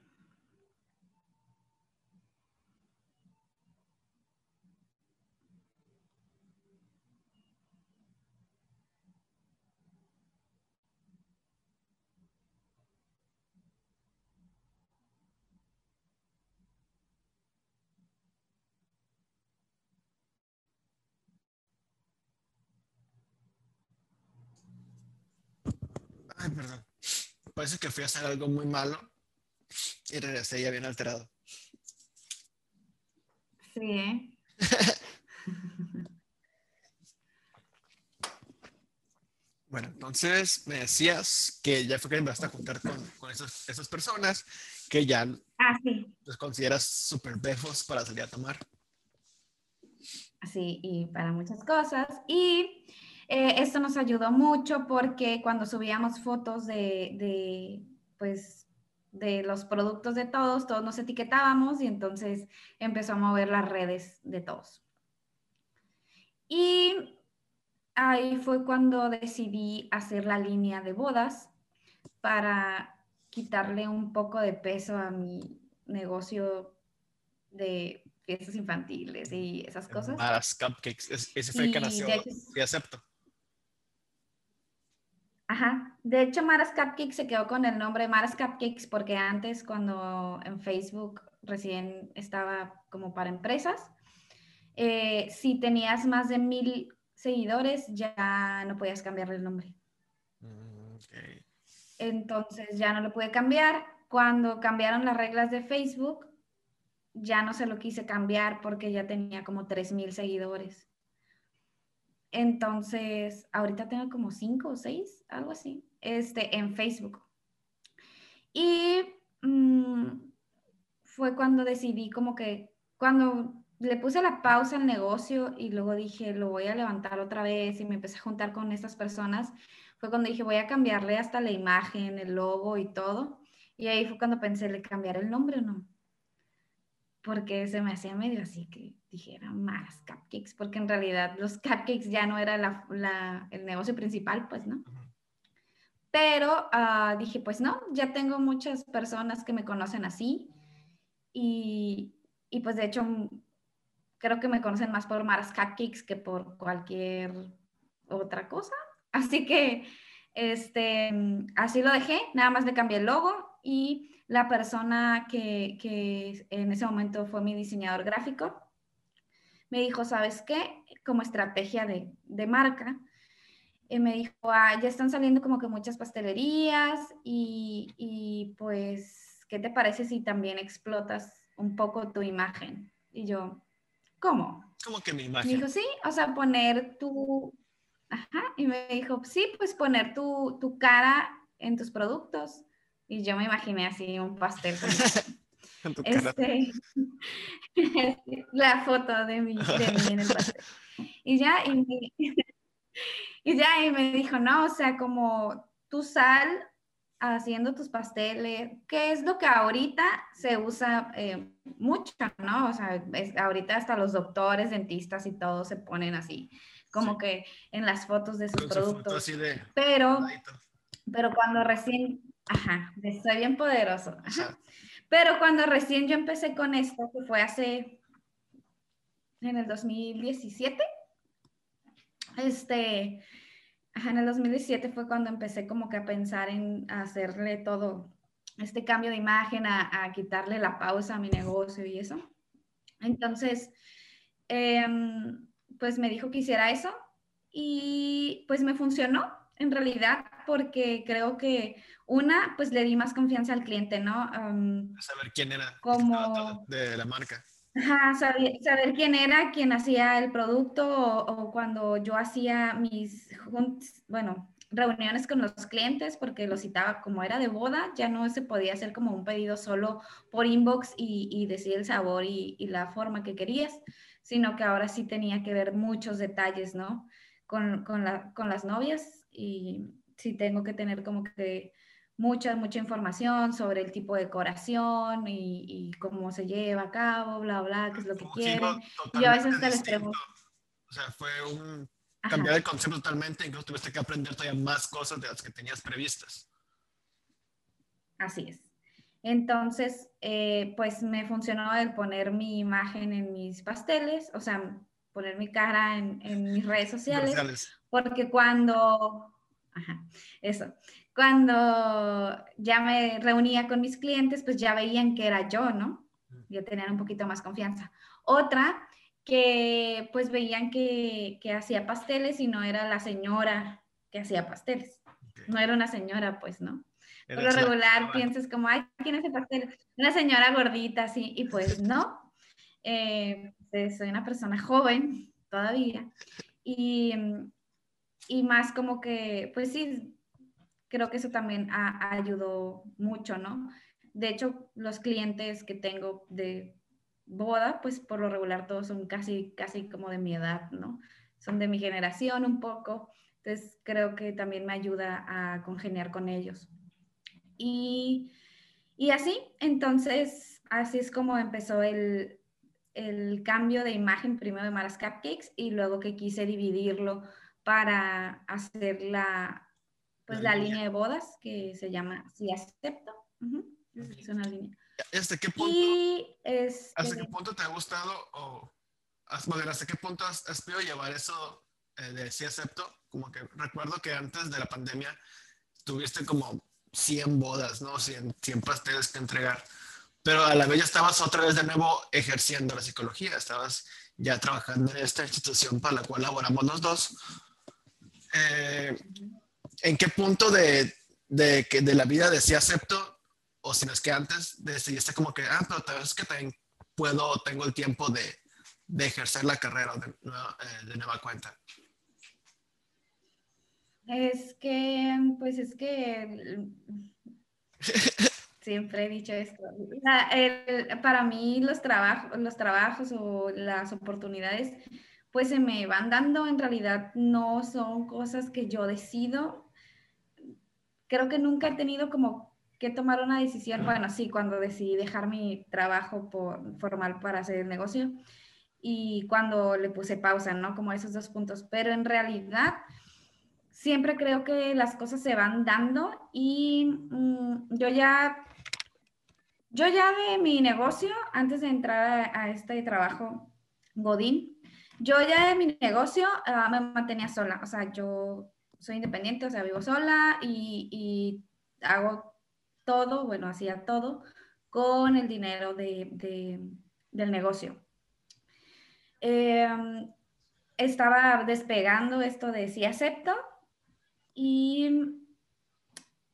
Perdón. Parece que fui a hacer algo muy malo y regresé ya bien alterado. Sí, ¿eh? Bueno, entonces me decías que ya fue que empezaste a juntar con, con esas, esas personas que ya Ah, sí. los consideras súper befos para salir a tomar. Así, y para muchas cosas. Y eh, esto nos ayudó mucho porque cuando subíamos fotos de, de, pues, de los productos de todos, todos nos etiquetábamos y entonces empezó a mover las redes de todos. Y ahí fue cuando decidí hacer la línea de bodas para quitarle un poco de peso a mi negocio de fiestas infantiles y esas cosas. Maras Cupcakes. Es- ese fue el que nació. de hecho- Sí, acepto. Ajá. De hecho, Maras Cupcakes se quedó con el nombre Maras Cupcakes porque antes, cuando en Facebook recién estaba como para empresas, eh, si tenías más de mil seguidores, ya no podías cambiarle el nombre. Mm. Entonces ya no lo pude cambiar. Cuando cambiaron las reglas de Facebook, ya no se lo quise cambiar porque ya tenía como 3.000 seguidores. Entonces, ahorita tengo como 5 o 6, algo así, este, en Facebook. Y mm, fue cuando decidí como que, cuando le puse la pausa al negocio y luego dije, lo voy a levantar otra vez y me empecé a juntar con estas personas, fue cuando dije, voy a cambiarle hasta la imagen, el logo y todo. Y ahí fue cuando pensé, ¿le cambiar el nombre o no? Porque se me hacía medio así que dijera más cupcakes, porque en realidad los cupcakes ya no era la- la- el negocio principal, pues, ¿no? Pero ah, dije, pues no, ya tengo muchas personas que me conocen así y, y pues de hecho mm, creo que me conocen más por Maras Cupcakes que por cualquier otra cosa. Así que este, mm, así lo dejé, nada más le cambié el logo y la persona que, que en ese momento fue mi diseñador gráfico me dijo, ¿sabes qué? Como estrategia de, de marca, eh, me dijo, "Ah, ya están saliendo como que muchas pastelerías y, y, pues, ¿qué te parece si también explotas un poco tu imagen? Y yo, ¿cómo? Como que mi Me imagen. dijo, sí, o sea, poner tu, ajá, y me dijo, sí, pues poner tu, tu cara en tus productos. Y yo me imaginé así un pastel con este, la foto de mí, de mí en el pastel. Y ya, y, me- y ya, y me dijo, no, o sea, como tú sal haciendo tus pasteles, que es lo que ahorita se usa eh, mucho, ¿no? O sea, es- ahorita hasta los doctores, dentistas y todo se ponen así, como Sí. que en las fotos de sus Con su productos. así de Pero, pero cuando recién, ajá, de soy bien poderoso. ajá. Pero cuando recién yo empecé con esto, que fue hace, en el 2017, este, ajá, en el 2017 fue cuando empecé como que a pensar en hacerle todo este cambio de imagen, a, a quitarle la pausa a mi negocio y eso. Entonces, em, pues me dijo que hiciera eso y pues me funcionó en realidad porque creo que una, pues le di más confianza al cliente, ¿no? Am, Saber quién era Como- de la marca. Ajá, saber, saber quién era quien hacía el producto o, o cuando yo hacía mis, bueno, reuniones con los clientes porque los citaba como era de boda, ya no se podía hacer como un pedido solo por inbox y, decir el sabor y, la forma que querías, sino que ahora sí tenía que ver muchos detalles, ¿no? Con, con, con las novias y sí tengo que tener como que mucha, mucha información sobre el tipo de decoración y, cómo se lleva a cabo, bla, bla, qué es lo que quieren. Y a veces te les pregunto. O sea, fue un cambiar el concepto totalmente, incluso tuviste que aprender todavía más cosas de las que tenías previstas. Así es. Entonces, eh, pues me funcionó el poner mi imagen en mis pasteles, o sea, poner mi cara en, en mis redes sociales, sociales. porque cuando, ajá, eso, cuando ya me reunía con mis clientes, pues ya veían que era yo, ¿no? Ya tenían un poquito más confianza. Otra, que pues veían que, que hacía pasteles y no era la señora que hacía pasteles. No era una señora, pues, ¿no? Por lo regular piensas como, ay, ¿quién hace pastel? Una señora gordita, así, y pues no. Eh, pues, soy una persona joven todavía. Y, y más como que, pues sí, creo que eso también ha, ayudó mucho, ¿no? De hecho, los clientes que tengo de boda, pues por lo regular todos son casi, casi como de mi edad, ¿no? Son de mi generación un poco, entonces creo que también me ayuda a congeniar con ellos. Y, y así, entonces, así es como empezó el, el cambio de imagen primero de Maras Cupcakes y luego que quise dividirlo para hacer la, pues la, línea. de bodas que se llama Si acepto. Es una línea. ¿Hasta qué punto, este ¿Hasta qué punto te ha gustado o hasta qué punto has, podido llevar eso eh, de si acepto? Como que recuerdo que antes de la pandemia tuviste como 100 bodas, ¿no? 100, 100 pasteles que entregar. Pero a la vez ya estabas otra vez de nuevo ejerciendo la psicología, estabas ya trabajando en esta institución para la cual laboramos los dos. Eh, ¿en qué punto de, de, de la vida decía acepto? O si no es que antes decidiste como que, ah, pero tal vez que también puedo, tengo el tiempo de, de ejercer la carrera de, eh, de nueva cuenta. Es que, pues es que siempre he dicho esto. para mí los trabajos, los trabajos o las oportunidades, pues se me van dando. En realidad no son cosas que yo decido, creo que nunca he tenido como que tomar una decisión, bueno, sí, cuando decidí dejar mi trabajo por, formal para hacer el negocio y cuando le puse pausa, ¿no? Como esos dos puntos, pero en realidad siempre creo que las cosas se van dando y mm, yo ya, yo ya de mi negocio, antes de entrar a, este trabajo Godín, yo ya de mi negocio ah, me mantenía sola, o sea, yo soy independiente, o sea, vivo sola y, hago todo, bueno, hacía todo con el dinero de, del negocio. Em, estaba despegando esto de si acepto y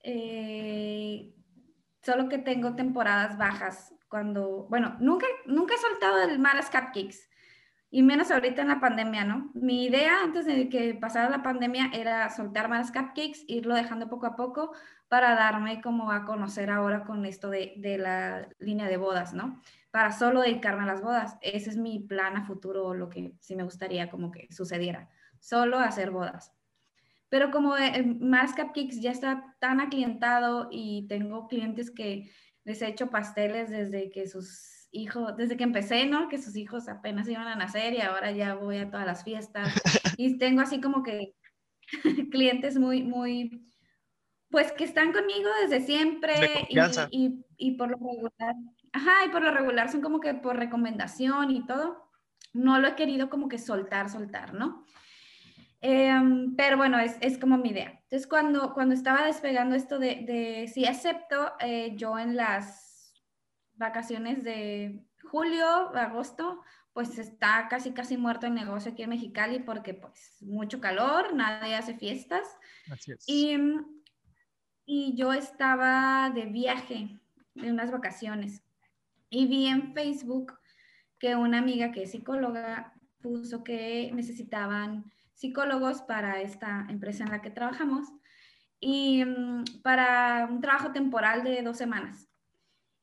eh, solo que tengo temporadas bajas cuando, bueno, nunca, nunca he soltado el Maras Cupcakes y menos ahorita en la pandemia, ¿no? Mi idea antes de que pasara la pandemia era soltar más cupcakes, irlo dejando poco a poco para darme como a conocer ahora con esto de, de la línea de bodas, ¿no? Para solo dedicarme a las bodas. Ese es mi plan a futuro, lo que sí me gustaría como que sucediera, solo hacer bodas. Pero como más cupcakes ya está tan aclientado y tengo clientes que les he hecho pasteles desde que sus hijo, desde que empecé, ¿no? Que sus hijos apenas iban a nacer y ahora ya voy a todas las fiestas. Y tengo así como que clientes muy, muy, pues que están conmigo desde siempre y, y, por lo regular, ajá, y por lo regular son como que por recomendación y todo. No lo he querido como que soltar, soltar, ¿no? Em, pero bueno, es, es, como mi idea. Entonces, cuando, cuando estaba despegando esto de, de si acepto, eh, yo en las vacaciones de julio, agosto, pues está casi casi muerto el negocio aquí en Mexicali porque pues mucho calor, nadie hace fiestas. Así es. Y, y yo estaba de viaje, de unas vacaciones, y vi en Facebook que una amiga que es psicóloga puso que necesitaban psicólogos para esta empresa en la que trabajamos y mm, para un trabajo temporal de dos semanas.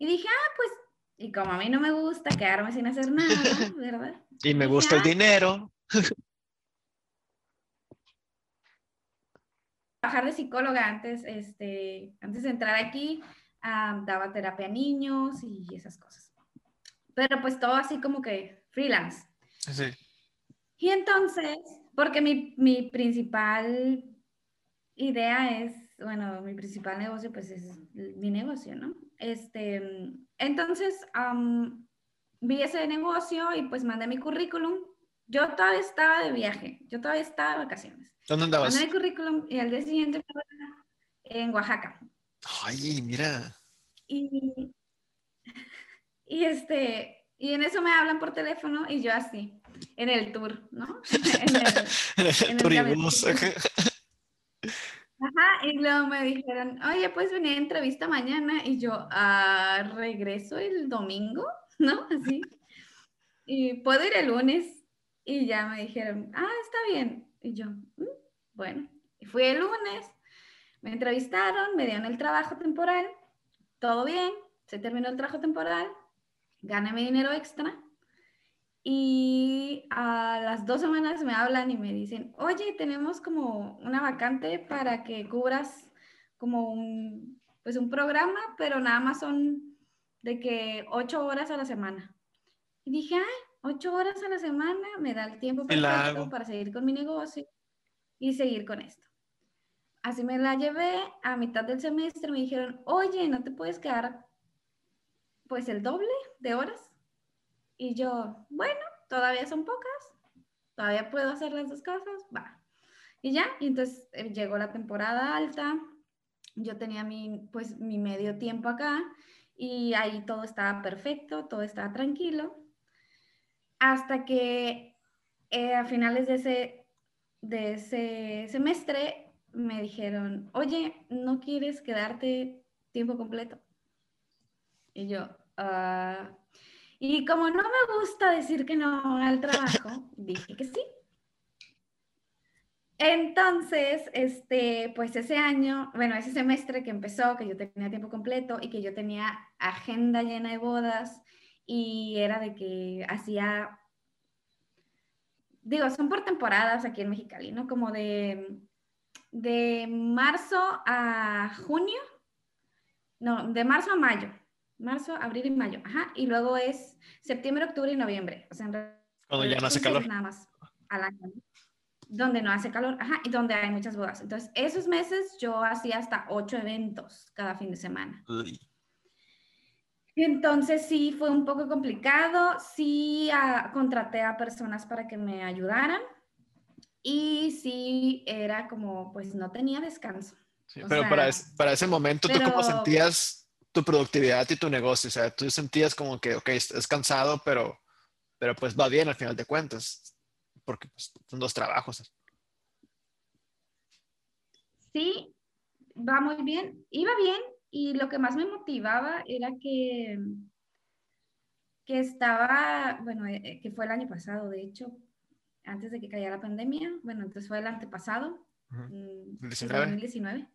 Y dije, ah, pues, y como a mí no me gusta quedarme sin hacer nada, ¿verdad? y me gusta el ah, dinero. trabajar de psicóloga antes, este, antes de entrar aquí, daba terapia a niños y esas cosas. Pero pues todo así como que freelance. Sí. Y entonces, porque mi, mi principal idea es, bueno, mi principal negocio pues es mi negocio, ¿no? Este, entonces, vi ese negocio y pues mandé mi currículum. Yo todavía estaba de viaje, yo todavía estaba de vacaciones. ¿Dónde andabas? Mandé mi currículum y al día siguiente en Oaxaca. Ay, mira. Y, y este, y en eso me hablan por teléfono y yo así, en el tour, ¿no? en el, en el Ajá, y luego me dijeron, oye, puedes venir a entrevista mañana. Y yo, ah, regreso el domingo, ¿no? Así. Y puedo ir el lunes. Y ya me dijeron, ah, está bien. Y yo, mm, bueno, y fui el lunes, me entrevistaron, me dieron el trabajo temporal, todo bien, se terminó el trabajo temporal, gané mi dinero extra. Y a las dos semanas me hablan y me dicen, oye, tenemos como una vacante para que cubras como un, pues un programa, pero nada más son de que ocho horas a la semana. Y dije, ay, ocho horas a la semana me da el tiempo perfecto para seguir con mi negocio y seguir con esto. Así me la llevé a mitad del semestre, me dijeron, oye, ¿no te puedes quedar pues el doble de horas? Y yo, bueno, todavía son pocas, todavía puedo hacer las dos cosas, va. Y ya, y entonces eh, llegó la temporada alta, yo tenía mi, pues, mi medio tiempo acá y ahí todo estaba perfecto, todo estaba tranquilo, hasta que eh, a finales de ese, de ese semestre me dijeron, oye, ¿no quieres quedarte tiempo completo? Y yo, ah, y como no me gusta decir que no al trabajo, dije que sí. Entonces, este, pues ese año, bueno, ese semestre que empezó, que yo tenía tiempo completo y que yo tenía agenda llena de bodas y era de que hacía, digo, son por temporadas aquí en Mexicali, ¿no? Como de, de marzo a junio, no, de marzo a mayo, marzo, abril y mayo, ajá, y luego es septiembre, octubre y noviembre, o sea, cuando ya no hace calor. Nada más al año, donde no hace calor, ajá, y donde hay muchas bodas. Entonces, esos meses yo hacía hasta ocho eventos cada fin de semana. Entonces sí fue un poco complicado, sí ah, contraté a personas para que me ayudaran y sí era como, pues no tenía descanso. pero para, para, ese momento, ¿tú cómo sentías tu productividad y tu negocio. O sea, tú sentías como que, ok, es cansado, pero, pero pues va bien al final de cuentas, porque pues, son dos trabajos. Sí, va muy bien. Iba bien y lo que más me motivaba era que, que estaba, bueno, eh, eh, que fue el año pasado, de hecho, antes de que cayera la pandemia, bueno, entonces fue el antepasado, 2019.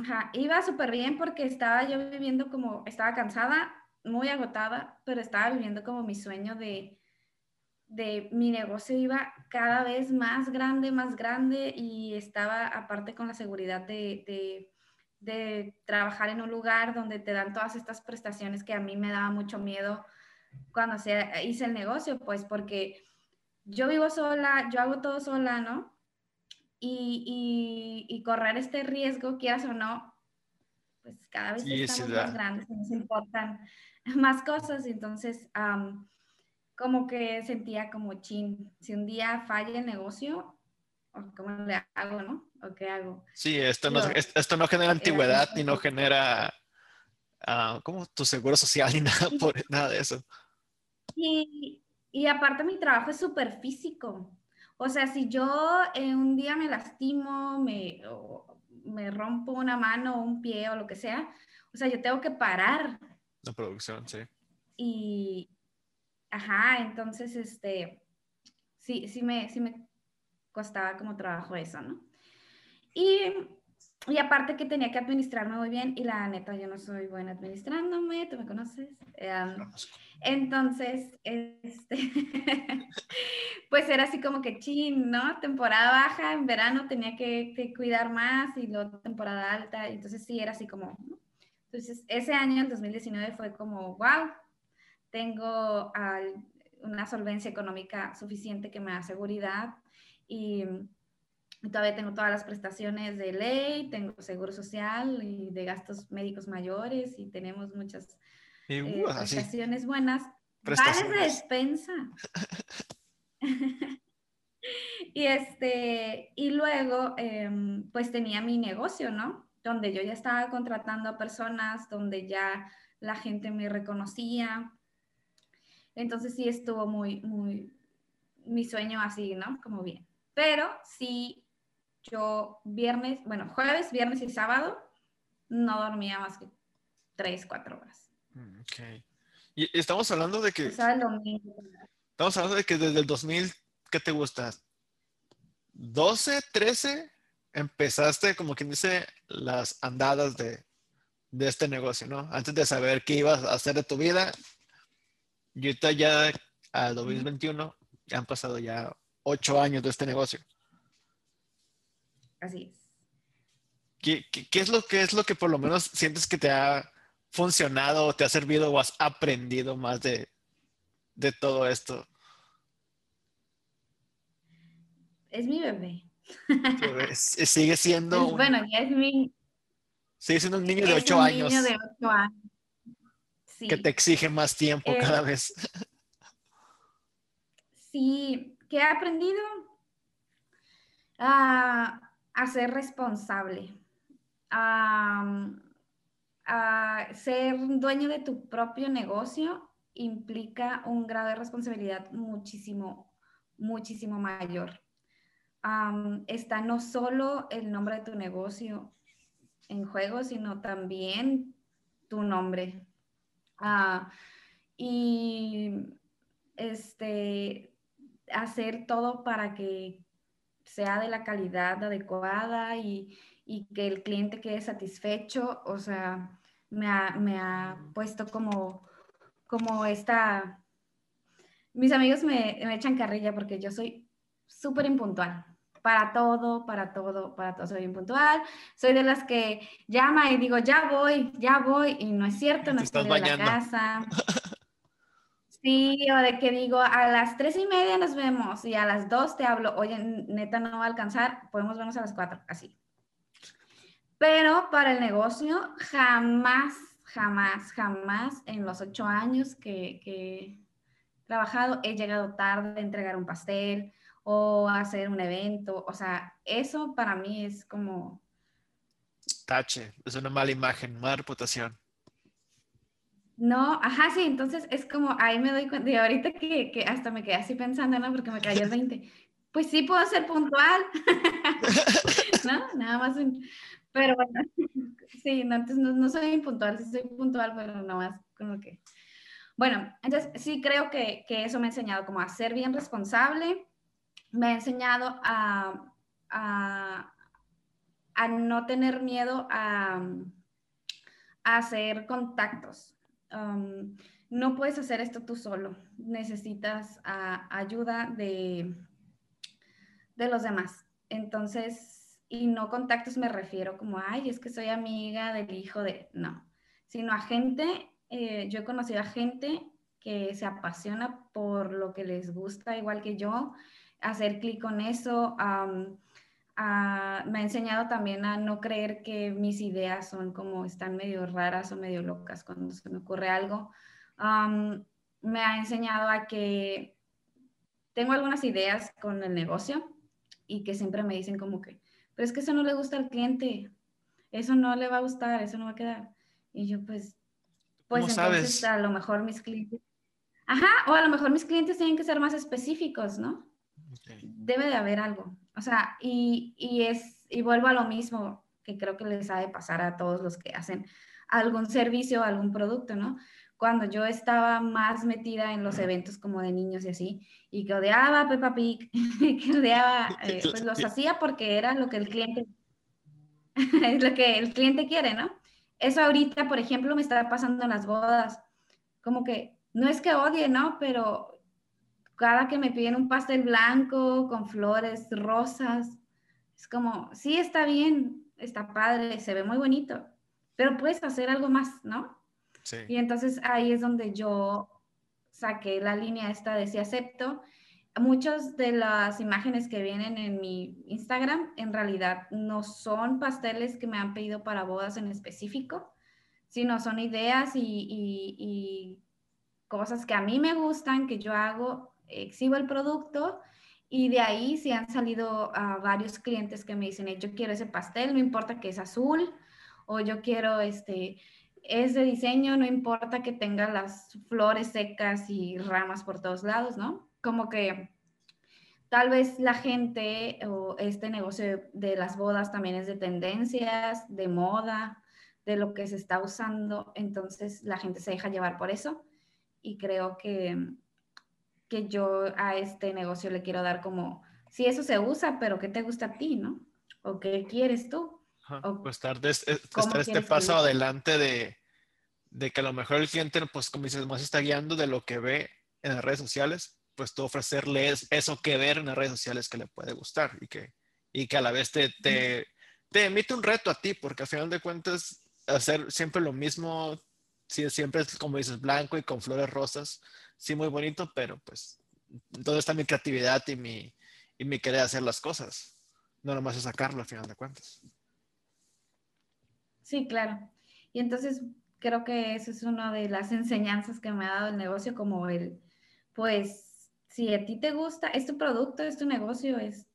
Ajá, iba súper bien porque estaba yo viviendo como, estaba cansada, muy agotada, pero estaba viviendo como mi sueño de, de mi negocio iba cada vez más grande, más grande y estaba aparte con la seguridad de, de, de, trabajar en un lugar donde te dan todas estas prestaciones que a mí me daba mucho miedo cuando se, hice el negocio, pues porque yo vivo sola, yo hago todo sola, ¿no? Y, y, correr este riesgo, quieras o no, pues cada vez estamos más grandes, nos importan más cosas, y entonces como que sentía como chin, si un día falla el negocio, ¿cómo le hago, no? ¿O qué hago? Sí, esto, no, esto no genera antigüedad ni no genera, uh, como tu seguro social ni nada, por, nada de eso. Y, y aparte mi trabajo es súper físico. O sea, si yo eh, un día me lastimo, me, me rompo una mano o un pie o lo que sea, o sea, yo tengo que parar. La producción, sí. Y, ajá, entonces, este, sí, sí me, sí me costaba como trabajo eso, ¿no? Y, y aparte que tenía que administrarme muy bien y la neta yo no soy buena administrándome, tú me conoces. Em, entonces, este, pues era así como que chin, ¿no? Temporada baja, en verano tenía que, que cuidar más y luego temporada alta, entonces sí, era así como, ¿no? Entonces, ese año, el 2019, fue como, wow, tengo una solvencia económica suficiente que me da seguridad y todavía tengo todas las prestaciones de ley, tengo seguro social y de gastos médicos mayores y tenemos muchas eh, uh, prestaciones buenas. Vales de despensa. y este, y luego, em, pues tenía mi negocio, ¿no? Donde yo ya estaba contratando a personas, donde ya la gente me reconocía, entonces sí estuvo muy, muy, mi sueño así, ¿no? Como bien. Pero sí, yo viernes, bueno, jueves, viernes y sábado no dormía más que tres, cuatro horas. Mm, ok. Y estamos hablando de que... Estamos hablando de que desde el 2000, ¿qué te gusta? ¿12, 13? Empezaste, como quien dice, las andadas de, de este negocio, ¿no? Antes de saber qué ibas a hacer de tu vida, y ahorita ya al 2021 ya han pasado ya ocho años de este negocio. Así es. ¿Qué, es lo que es lo que por lo menos sientes que te ha funcionado, te ha servido o has aprendido más de, todo esto? Es mi bebé. sigue siendo. bueno, ya es mi. Sigue siendo un niño de ocho años. Niño de ocho años que te exige más tiempo eh, cada vez. Sí, que he aprendido a, ser responsable, a, ser dueño de tu propio negocio implica un grado de responsabilidad muchísimo, muchísimo mayor. está no solo el nombre de tu negocio en juego, sino también tu nombre, Ah, y este, hacer todo para que sea de la calidad adecuada y, que el cliente quede satisfecho. O sea, me ha, puesto como, como esta... Mis amigos me, me echan carrilla porque yo soy súper impuntual para todo, para todo, para todo soy impuntual. Soy de las que llama y digo, ya voy, ya voy, y no es cierto, no estoy en la casa. Sí, o de que digo, a las tres y media nos vemos y a las dos te hablo, oye, neta no va a alcanzar, podemos vernos a las cuatro, así. Pero para el negocio, jamás, jamás, jamás en los ocho años que, que he trabajado, he llegado tarde a entregar un pastel, o hacer un evento. O sea, eso para mí es como... Tache, es una mala imagen, mala reputación. No, ajá, sí, entonces es como, ahí me doy cuenta, y ahorita que, que, hasta me quedé así pensando, ¿no? Porque me cayó el 20. Pues sí puedo ser puntual, ¿no? Nada más, pero bueno, sí, no, antes no, no, soy impuntual, sí soy puntual, pero nada más como que... Bueno, entonces sí creo que, que eso me ha enseñado como a ser bien responsable, me ha enseñado a, a, no tener miedo a, hacer contactos. No puedes hacer esto tú solo, necesitas ayuda de, de los demás. Entonces, y no contactos me refiero como, ay, es que soy amiga del hijo de, no, sino a gente, eh, yo he conocido a gente que se apasiona por lo que les gusta, igual que yo, hacer clic con eso. Me ha enseñado también a no creer que mis ideas son como están medio raras o medio locas cuando se me ocurre algo. me ha enseñado a que tengo algunas ideas con el negocio y que siempre me dicen como que, pero es que eso no le gusta al cliente, eso no le va a gustar, eso no va a quedar. Y yo pues, pues entonces a lo mejor mis clientes, ajá, o a lo mejor mis clientes tienen que ser más específicos, ¿no? Debe de haber algo. O sea, y, y, es, y vuelvo a lo mismo que creo que les ha de pasar a todos los que hacen algún servicio o algún producto, ¿no? cuando yo estaba más metida en los eventos como de niños y así, y que odiaba a Peppa Pig, que odiaba, eh, pues los hacía porque era lo que el cliente, es lo que el cliente quiere, ¿no? Eso ahorita, por ejemplo, me está pasando en las bodas, como que no es que odie, ¿no? Pero cada que me piden un pastel blanco con flores rosas, es como, sí, está bien, está padre, se ve muy bonito, pero puedes hacer algo más, ¿no? Sí. Y entonces ahí es donde yo saqué la línea esta de si acepto. Muchas de las imágenes que vienen en mi Instagram en realidad no son pasteles que me han pedido para bodas en específico, sino son ideas y, y, y cosas que a mí me gustan, que yo hago, exhibo el producto y de ahí sí han salido varios clientes que me dicen, yo quiero ese pastel, no importa que es azul, o yo quiero este, ese diseño, no importa que tenga las flores secas y ramas por todos lados, ¿no? Como que tal vez la gente o este negocio de, las bodas también es de tendencias, de moda, de lo que se está usando, entonces la gente se deja llevar por eso y creo que que yo a este negocio le quiero dar como, si eso se usa, pero ¿qué te gusta a ti, no? ¿O qué quieres tú? o pues estar, este paso adelante de, de, que a lo mejor el cliente, pues como dices, más está guiando de lo que ve en las redes sociales, pues tú ofrecerle eso que ver en las redes sociales que le puede gustar y que, y que a la vez te, te, te emite un reto a ti, porque al final de cuentas hacer siempre lo mismo, si siempre es como dices, blanco y con flores rosas, sí, muy bonito, pero pues, ¿dónde está mi creatividad y mi, y mi querer hacer las cosas? No nomás es sacarlo al final de cuentas. Sí, claro. Y entonces creo que eso es una de las enseñanzas que me ha dado el negocio, como el, pues, si a ti te gusta, es tu producto, es tu negocio, es,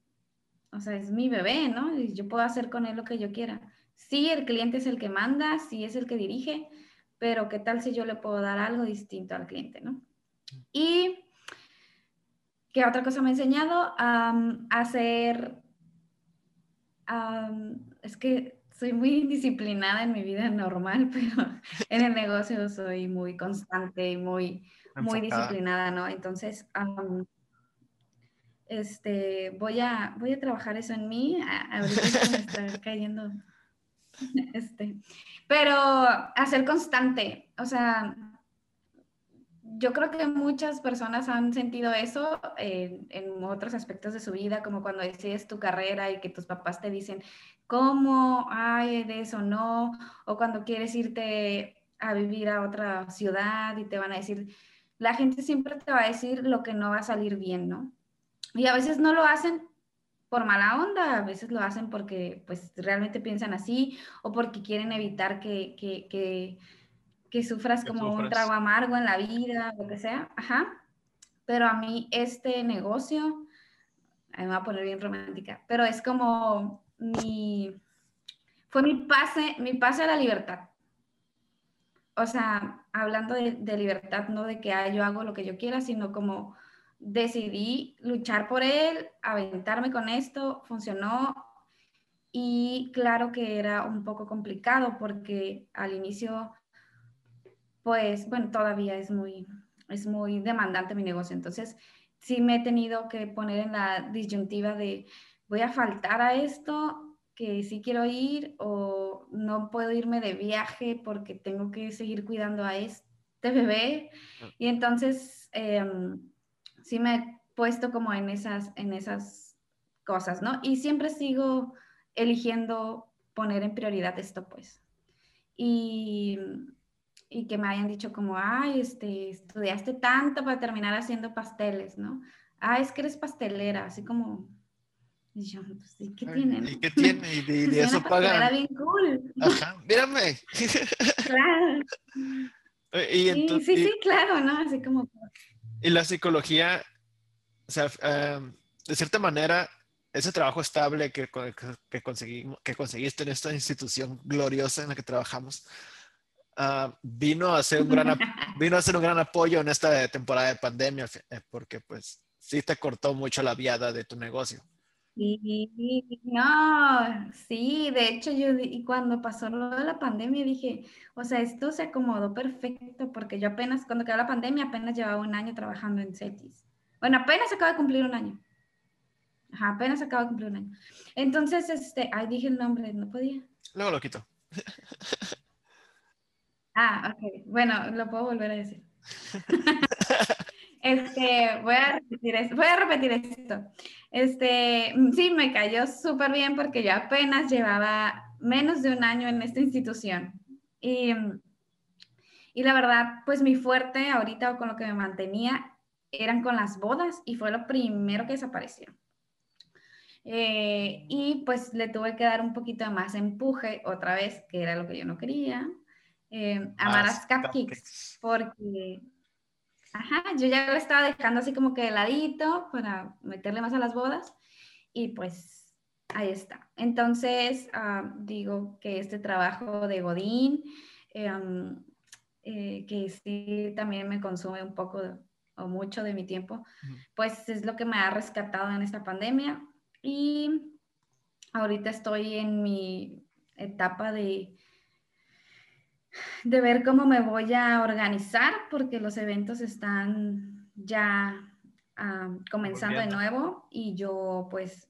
o sea, es mi bebé, ¿no? Y yo puedo hacer con él lo que yo quiera. Sí, el cliente es el que manda, sí es el que dirige, pero ¿qué tal si yo le puedo dar algo distinto al cliente, ¿no? Y ¿qué otra cosa me ha enseñado? a hacer, es que soy muy disciplinada en mi vida normal, pero en el negocio soy muy constante y muy, muy disciplinada, ¿no? Entonces, este, voy a, voy a trabajar eso en mí. Ahorita me está cayendo. Este, pero hacer constante, o sea, yo creo que muchas personas han sentido eso en, otros aspectos de su vida, como cuando decides tu carrera y que tus papás te dicen, ¿cómo? Ay, de eso no. O cuando quieres irte a vivir a otra ciudad y te van a decir, la gente siempre te va a decir lo que no va a salir bien, ¿no? Y a veces no lo hacen por mala onda, a veces lo hacen porque pues realmente piensan así o porque quieren evitar que, que sufras como un trago amargo en la vida, lo que sea, ajá. Pero a mí este negocio, me voy a poner bien romántica, pero es como mi, fue mi pase, mi pase a la libertad. O sea, hablando de, libertad, no de que ah, yo hago lo que yo quiera, sino como decidí luchar por él, aventarme con esto, funcionó. Y claro que era un poco complicado porque al inicio pues bueno, todavía es muy, es muy demandante mi negocio. Entonces, sí me he tenido que poner en la disyuntiva de voy a faltar a esto, que sí quiero ir o no puedo irme de viaje porque tengo que seguir cuidando a este bebé. Ah. Y entonces, em, sí me he puesto como en esas, en esas cosas, ¿no? Y siempre sigo eligiendo poner en prioridad esto, pues. Y y que me hayan dicho como, ay, este, estudiaste tanto para terminar haciendo pasteles, ¿no? Ah, es que eres pastelera, así como, y yo, pues, ¿y qué tiene? ¿Y qué tiene? Y de, eso pagan. bien cool. Ajá, mírame. claro. sí, sí, sí, claro, ¿no? Así como. Y la psicología, o sea, em, de cierta manera, ese trabajo estable que, que, conseguimos, que conseguiste en esta institución gloriosa en la que trabajamos, Ah, vino, a ser un gran, vino a ser un gran apoyo en esta temporada de pandemia, eh, porque pues sí te cortó mucho la viada de tu negocio. Sí, no, sí, de hecho yo y cuando pasó lo de la pandemia dije, o sea, esto se acomodó perfecto porque yo apenas, cuando quedó la pandemia, apenas llevaba un año trabajando en CETIS. Bueno, apenas acaba de cumplir un año. Ajá, apenas acaba de cumplir un año. Entonces, este, ay, dije el nombre, no podía. Luego lo quito. ah, ok, bueno, lo puedo volver a decir. Este, voy a repetir esto. Voy a repetir esto. Este, sí, me cayó súper bien porque yo apenas llevaba menos de un año en esta institución. Y, y la verdad, pues mi fuerte ahorita con lo que me mantenía eran con las bodas y fue lo primero que desapareció. Eh, y pues le tuve que dar un poquito más empuje otra vez, que era lo que yo no quería, eh, a Maras Cupcakes, porque Ajá, yo ya lo estaba dejando así como que de ladito para meterle más a las bodas y pues ahí está. Entonces, ah, digo que este trabajo de Godín, em, eh, que sí también me consume un poco o mucho de mi tiempo, pues es lo que me ha rescatado en esta pandemia. Y ahorita estoy en mi etapa de de ver cómo me voy a organizar porque los eventos están ya ah, comenzando de nuevo y yo pues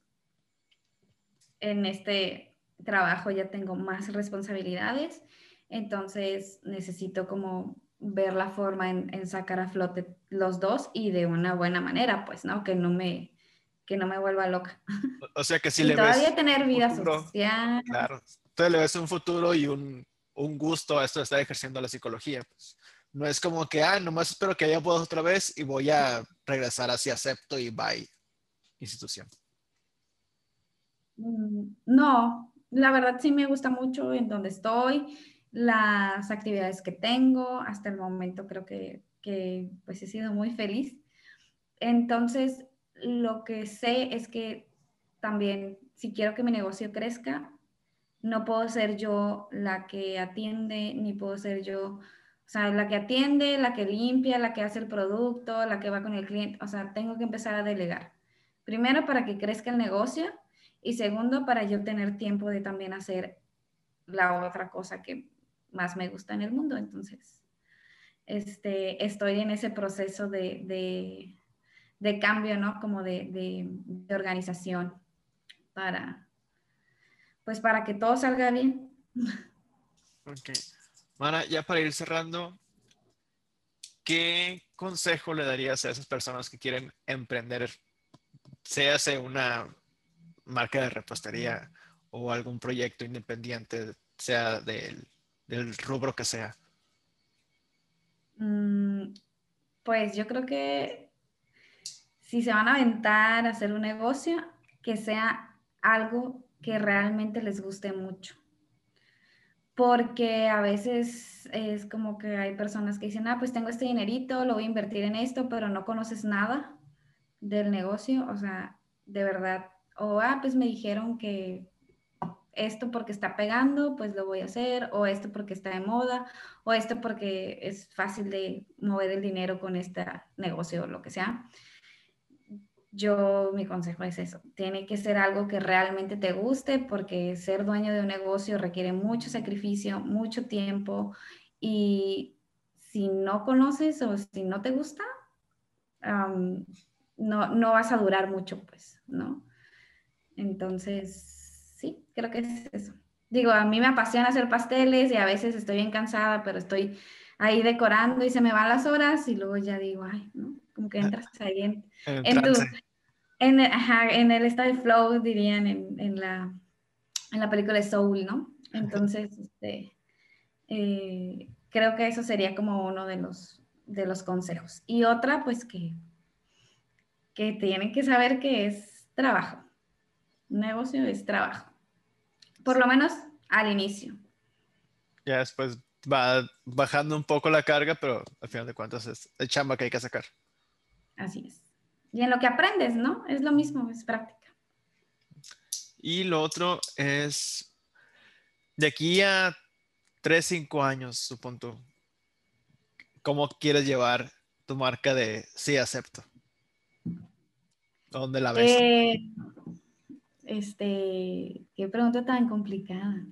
en este trabajo ya tengo más responsabilidades, entonces necesito como ver la forma en, sacar a flote los dos y de una buena manera, pues, ¿no? Que no me, que no me vuelva loca. O sea que si y le todavía tener vida social. Claro, entonces le ves un futuro y un, un gusto a esto de estar ejerciendo la psicología. Pues. No es como que, ah, nomás espero que haya podido otra vez y voy a regresar así, acepto y bye, institución. Mm, no, la verdad sí me gusta mucho en donde estoy, las actividades que tengo, hasta el momento creo que, que pues he sido muy feliz. Entonces, lo que sé es que también si quiero que mi negocio crezca, no puedo ser yo la que atiende, ni puedo ser yo, o sea, la que atiende, la que limpia, la que hace el producto, la que va con el cliente, o sea, tengo que empezar a delegar. Primero para que crezca el negocio y segundo para yo tener tiempo de también hacer la otra cosa que más me gusta en el mundo. Entonces, este, estoy en ese proceso de, cambio, ¿no? Como de, de organización para, pues para que todo salga bien. Ok. Mara, ya para ir cerrando, ¿qué consejo le darías a esas personas que quieren emprender, sea una marca de repostería o algún proyecto independiente, sea del, rubro que sea? Mm, pues yo creo que si se van a aventar a hacer un negocio, que sea algo que realmente les guste mucho. Porque a veces es como que hay personas que dicen, ah, pues tengo este dinerito, lo voy a invertir en esto, pero no conoces nada del negocio, o sea, de verdad, o ah, pues me dijeron que esto porque está pegando, pues lo voy a hacer, o esto porque está de moda, o esto porque es fácil de mover el dinero con este negocio o lo que sea yo mi consejo es eso, tiene que ser algo que realmente te guste porque ser dueño de un negocio requiere mucho sacrificio, mucho tiempo y si no conoces o si no te gusta, no, no vas a durar mucho, pues, ¿no? Entonces, sí, creo que es eso. Digo, a mí me apasiona hacer pasteles y a veces estoy bien cansada, pero estoy ahí decorando y se me van las horas y luego ya digo, ay, ¿no? Como que entras ahí en, en, tu, en, en, el estado de flow, dirían en, en, la, en la película de Soul, ¿no? Entonces, este, eh, creo que eso sería como uno de los, de los consejos. Y otra, pues que, que tienen que saber que es trabajo. Un negocio es trabajo. Por lo menos al inicio. Ya después va bajando un poco la carga, pero al final de cuentas es el chamba que hay que sacar. Así es. Y en lo que aprendes, ¿no? Es lo mismo, es práctica. Y lo otro es, de aquí a 3, 5 años, supongo, ¿cómo quieres llevar tu marca de sí acepto? ¿Dónde la ves? Eh, Este, qué pregunta tan complicada.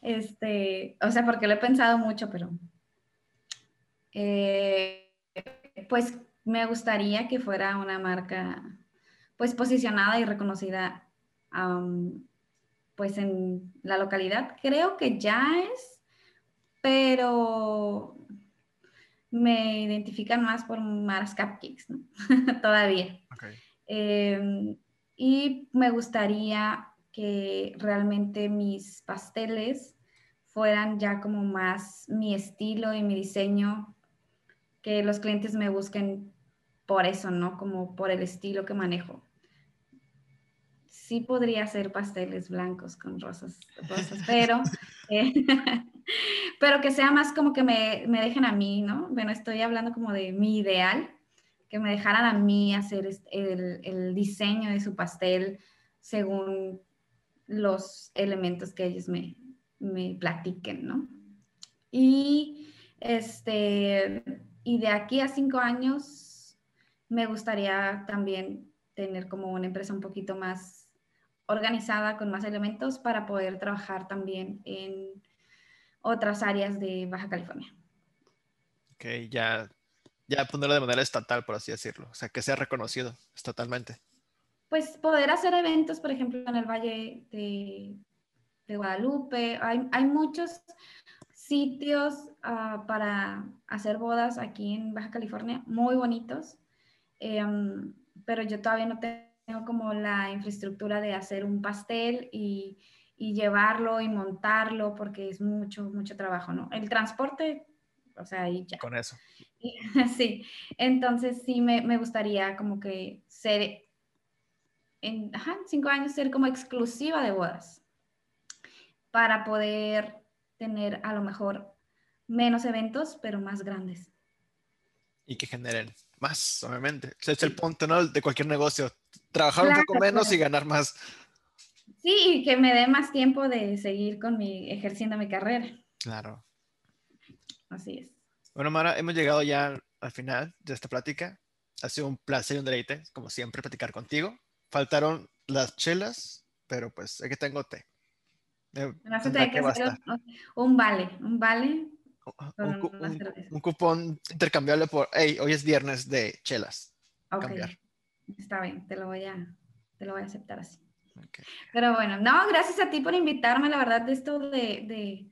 Este, o sea, porque lo he pensado mucho, pero eh, pues me gustaría que fuera una marca pues posicionada y reconocida pues en la localidad. Creo que ya es, pero me identifican más por Mars Cupcakes, ¿no? Todavía. Em, y me gustaría que realmente mis pasteles fueran ya como más mi estilo y mi diseño, que los clientes me busquen por eso, ¿no? Como por el estilo que manejo. Sí podría hacer pasteles blancos con rosas, pero, eh, pero que sea más como que me, me, dejen a mí, ¿no? Bueno, estoy hablando como de mi ideal, que me dejaran a mí hacer el, el diseño de su pastel según los elementos que ellos me, me platiquen, ¿no? Y este, y de aquí a cinco años me gustaría también tener como una empresa un poquito más organizada, con más elementos, para poder trabajar también en otras áreas de Baja California. Ok, ya, ya ponerlo de manera estatal, por así decirlo, o sea, que sea reconocido estatalmente. Pues poder hacer eventos, por ejemplo, en el Valle de, Guadalupe, hay, hay, muchos sitios ah, para hacer bodas aquí en Baja California, muy bonitos. Em, pero yo todavía no tengo como la infraestructura de hacer un pastel y, y, llevarlo y montarlo porque es mucho, mucho trabajo, ¿no? El transporte, o sea, ahí ya. Con eso. sí, entonces sí me, me, gustaría como que ser, en ajá, cinco años, ser como exclusiva de bodas para poder tener a lo mejor menos eventos, pero más grandes. Y que generen más, obviamente. Ese es el punto, ¿no? De cualquier negocio. Trabajar un poco menos y ganar más. Sí, y que me dé más tiempo de seguir con mi, ejerciendo mi carrera. Claro. Así es. Bueno, Mara, hemos llegado ya al final de esta plática. Ha sido un placer y un deleite, como siempre, platicar contigo. Faltaron las chelas, pero pues aquí tengo té. Eh, que un vale, un vale un, cupón intercambiable por, hey, hoy es viernes de chelas. Ok, está bien, te lo voy a, te lo voy a aceptar así. Pero bueno, no, gracias a ti por invitarme, la verdad, de esto de, de,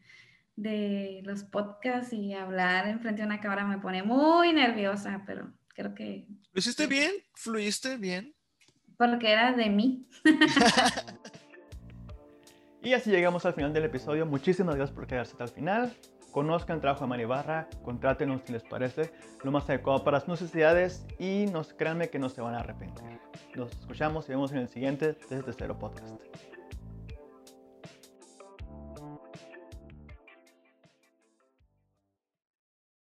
de los podcasts y hablar enfrente de una cámara me pone muy nerviosa, pero creo que... ¿Lo hiciste bien? ¿Fluiste bien? Porque era de mí. y así llegamos al final del episodio. Muchísimas gracias por quedarse hasta el final. Conozcan el trabajo de Mari Barra, contrátenos si les parece lo más adecuado para sus necesidades y nos créanme que no se van a arrepentir. Nos escuchamos y vemos en el siguiente Desde Cero Podcast.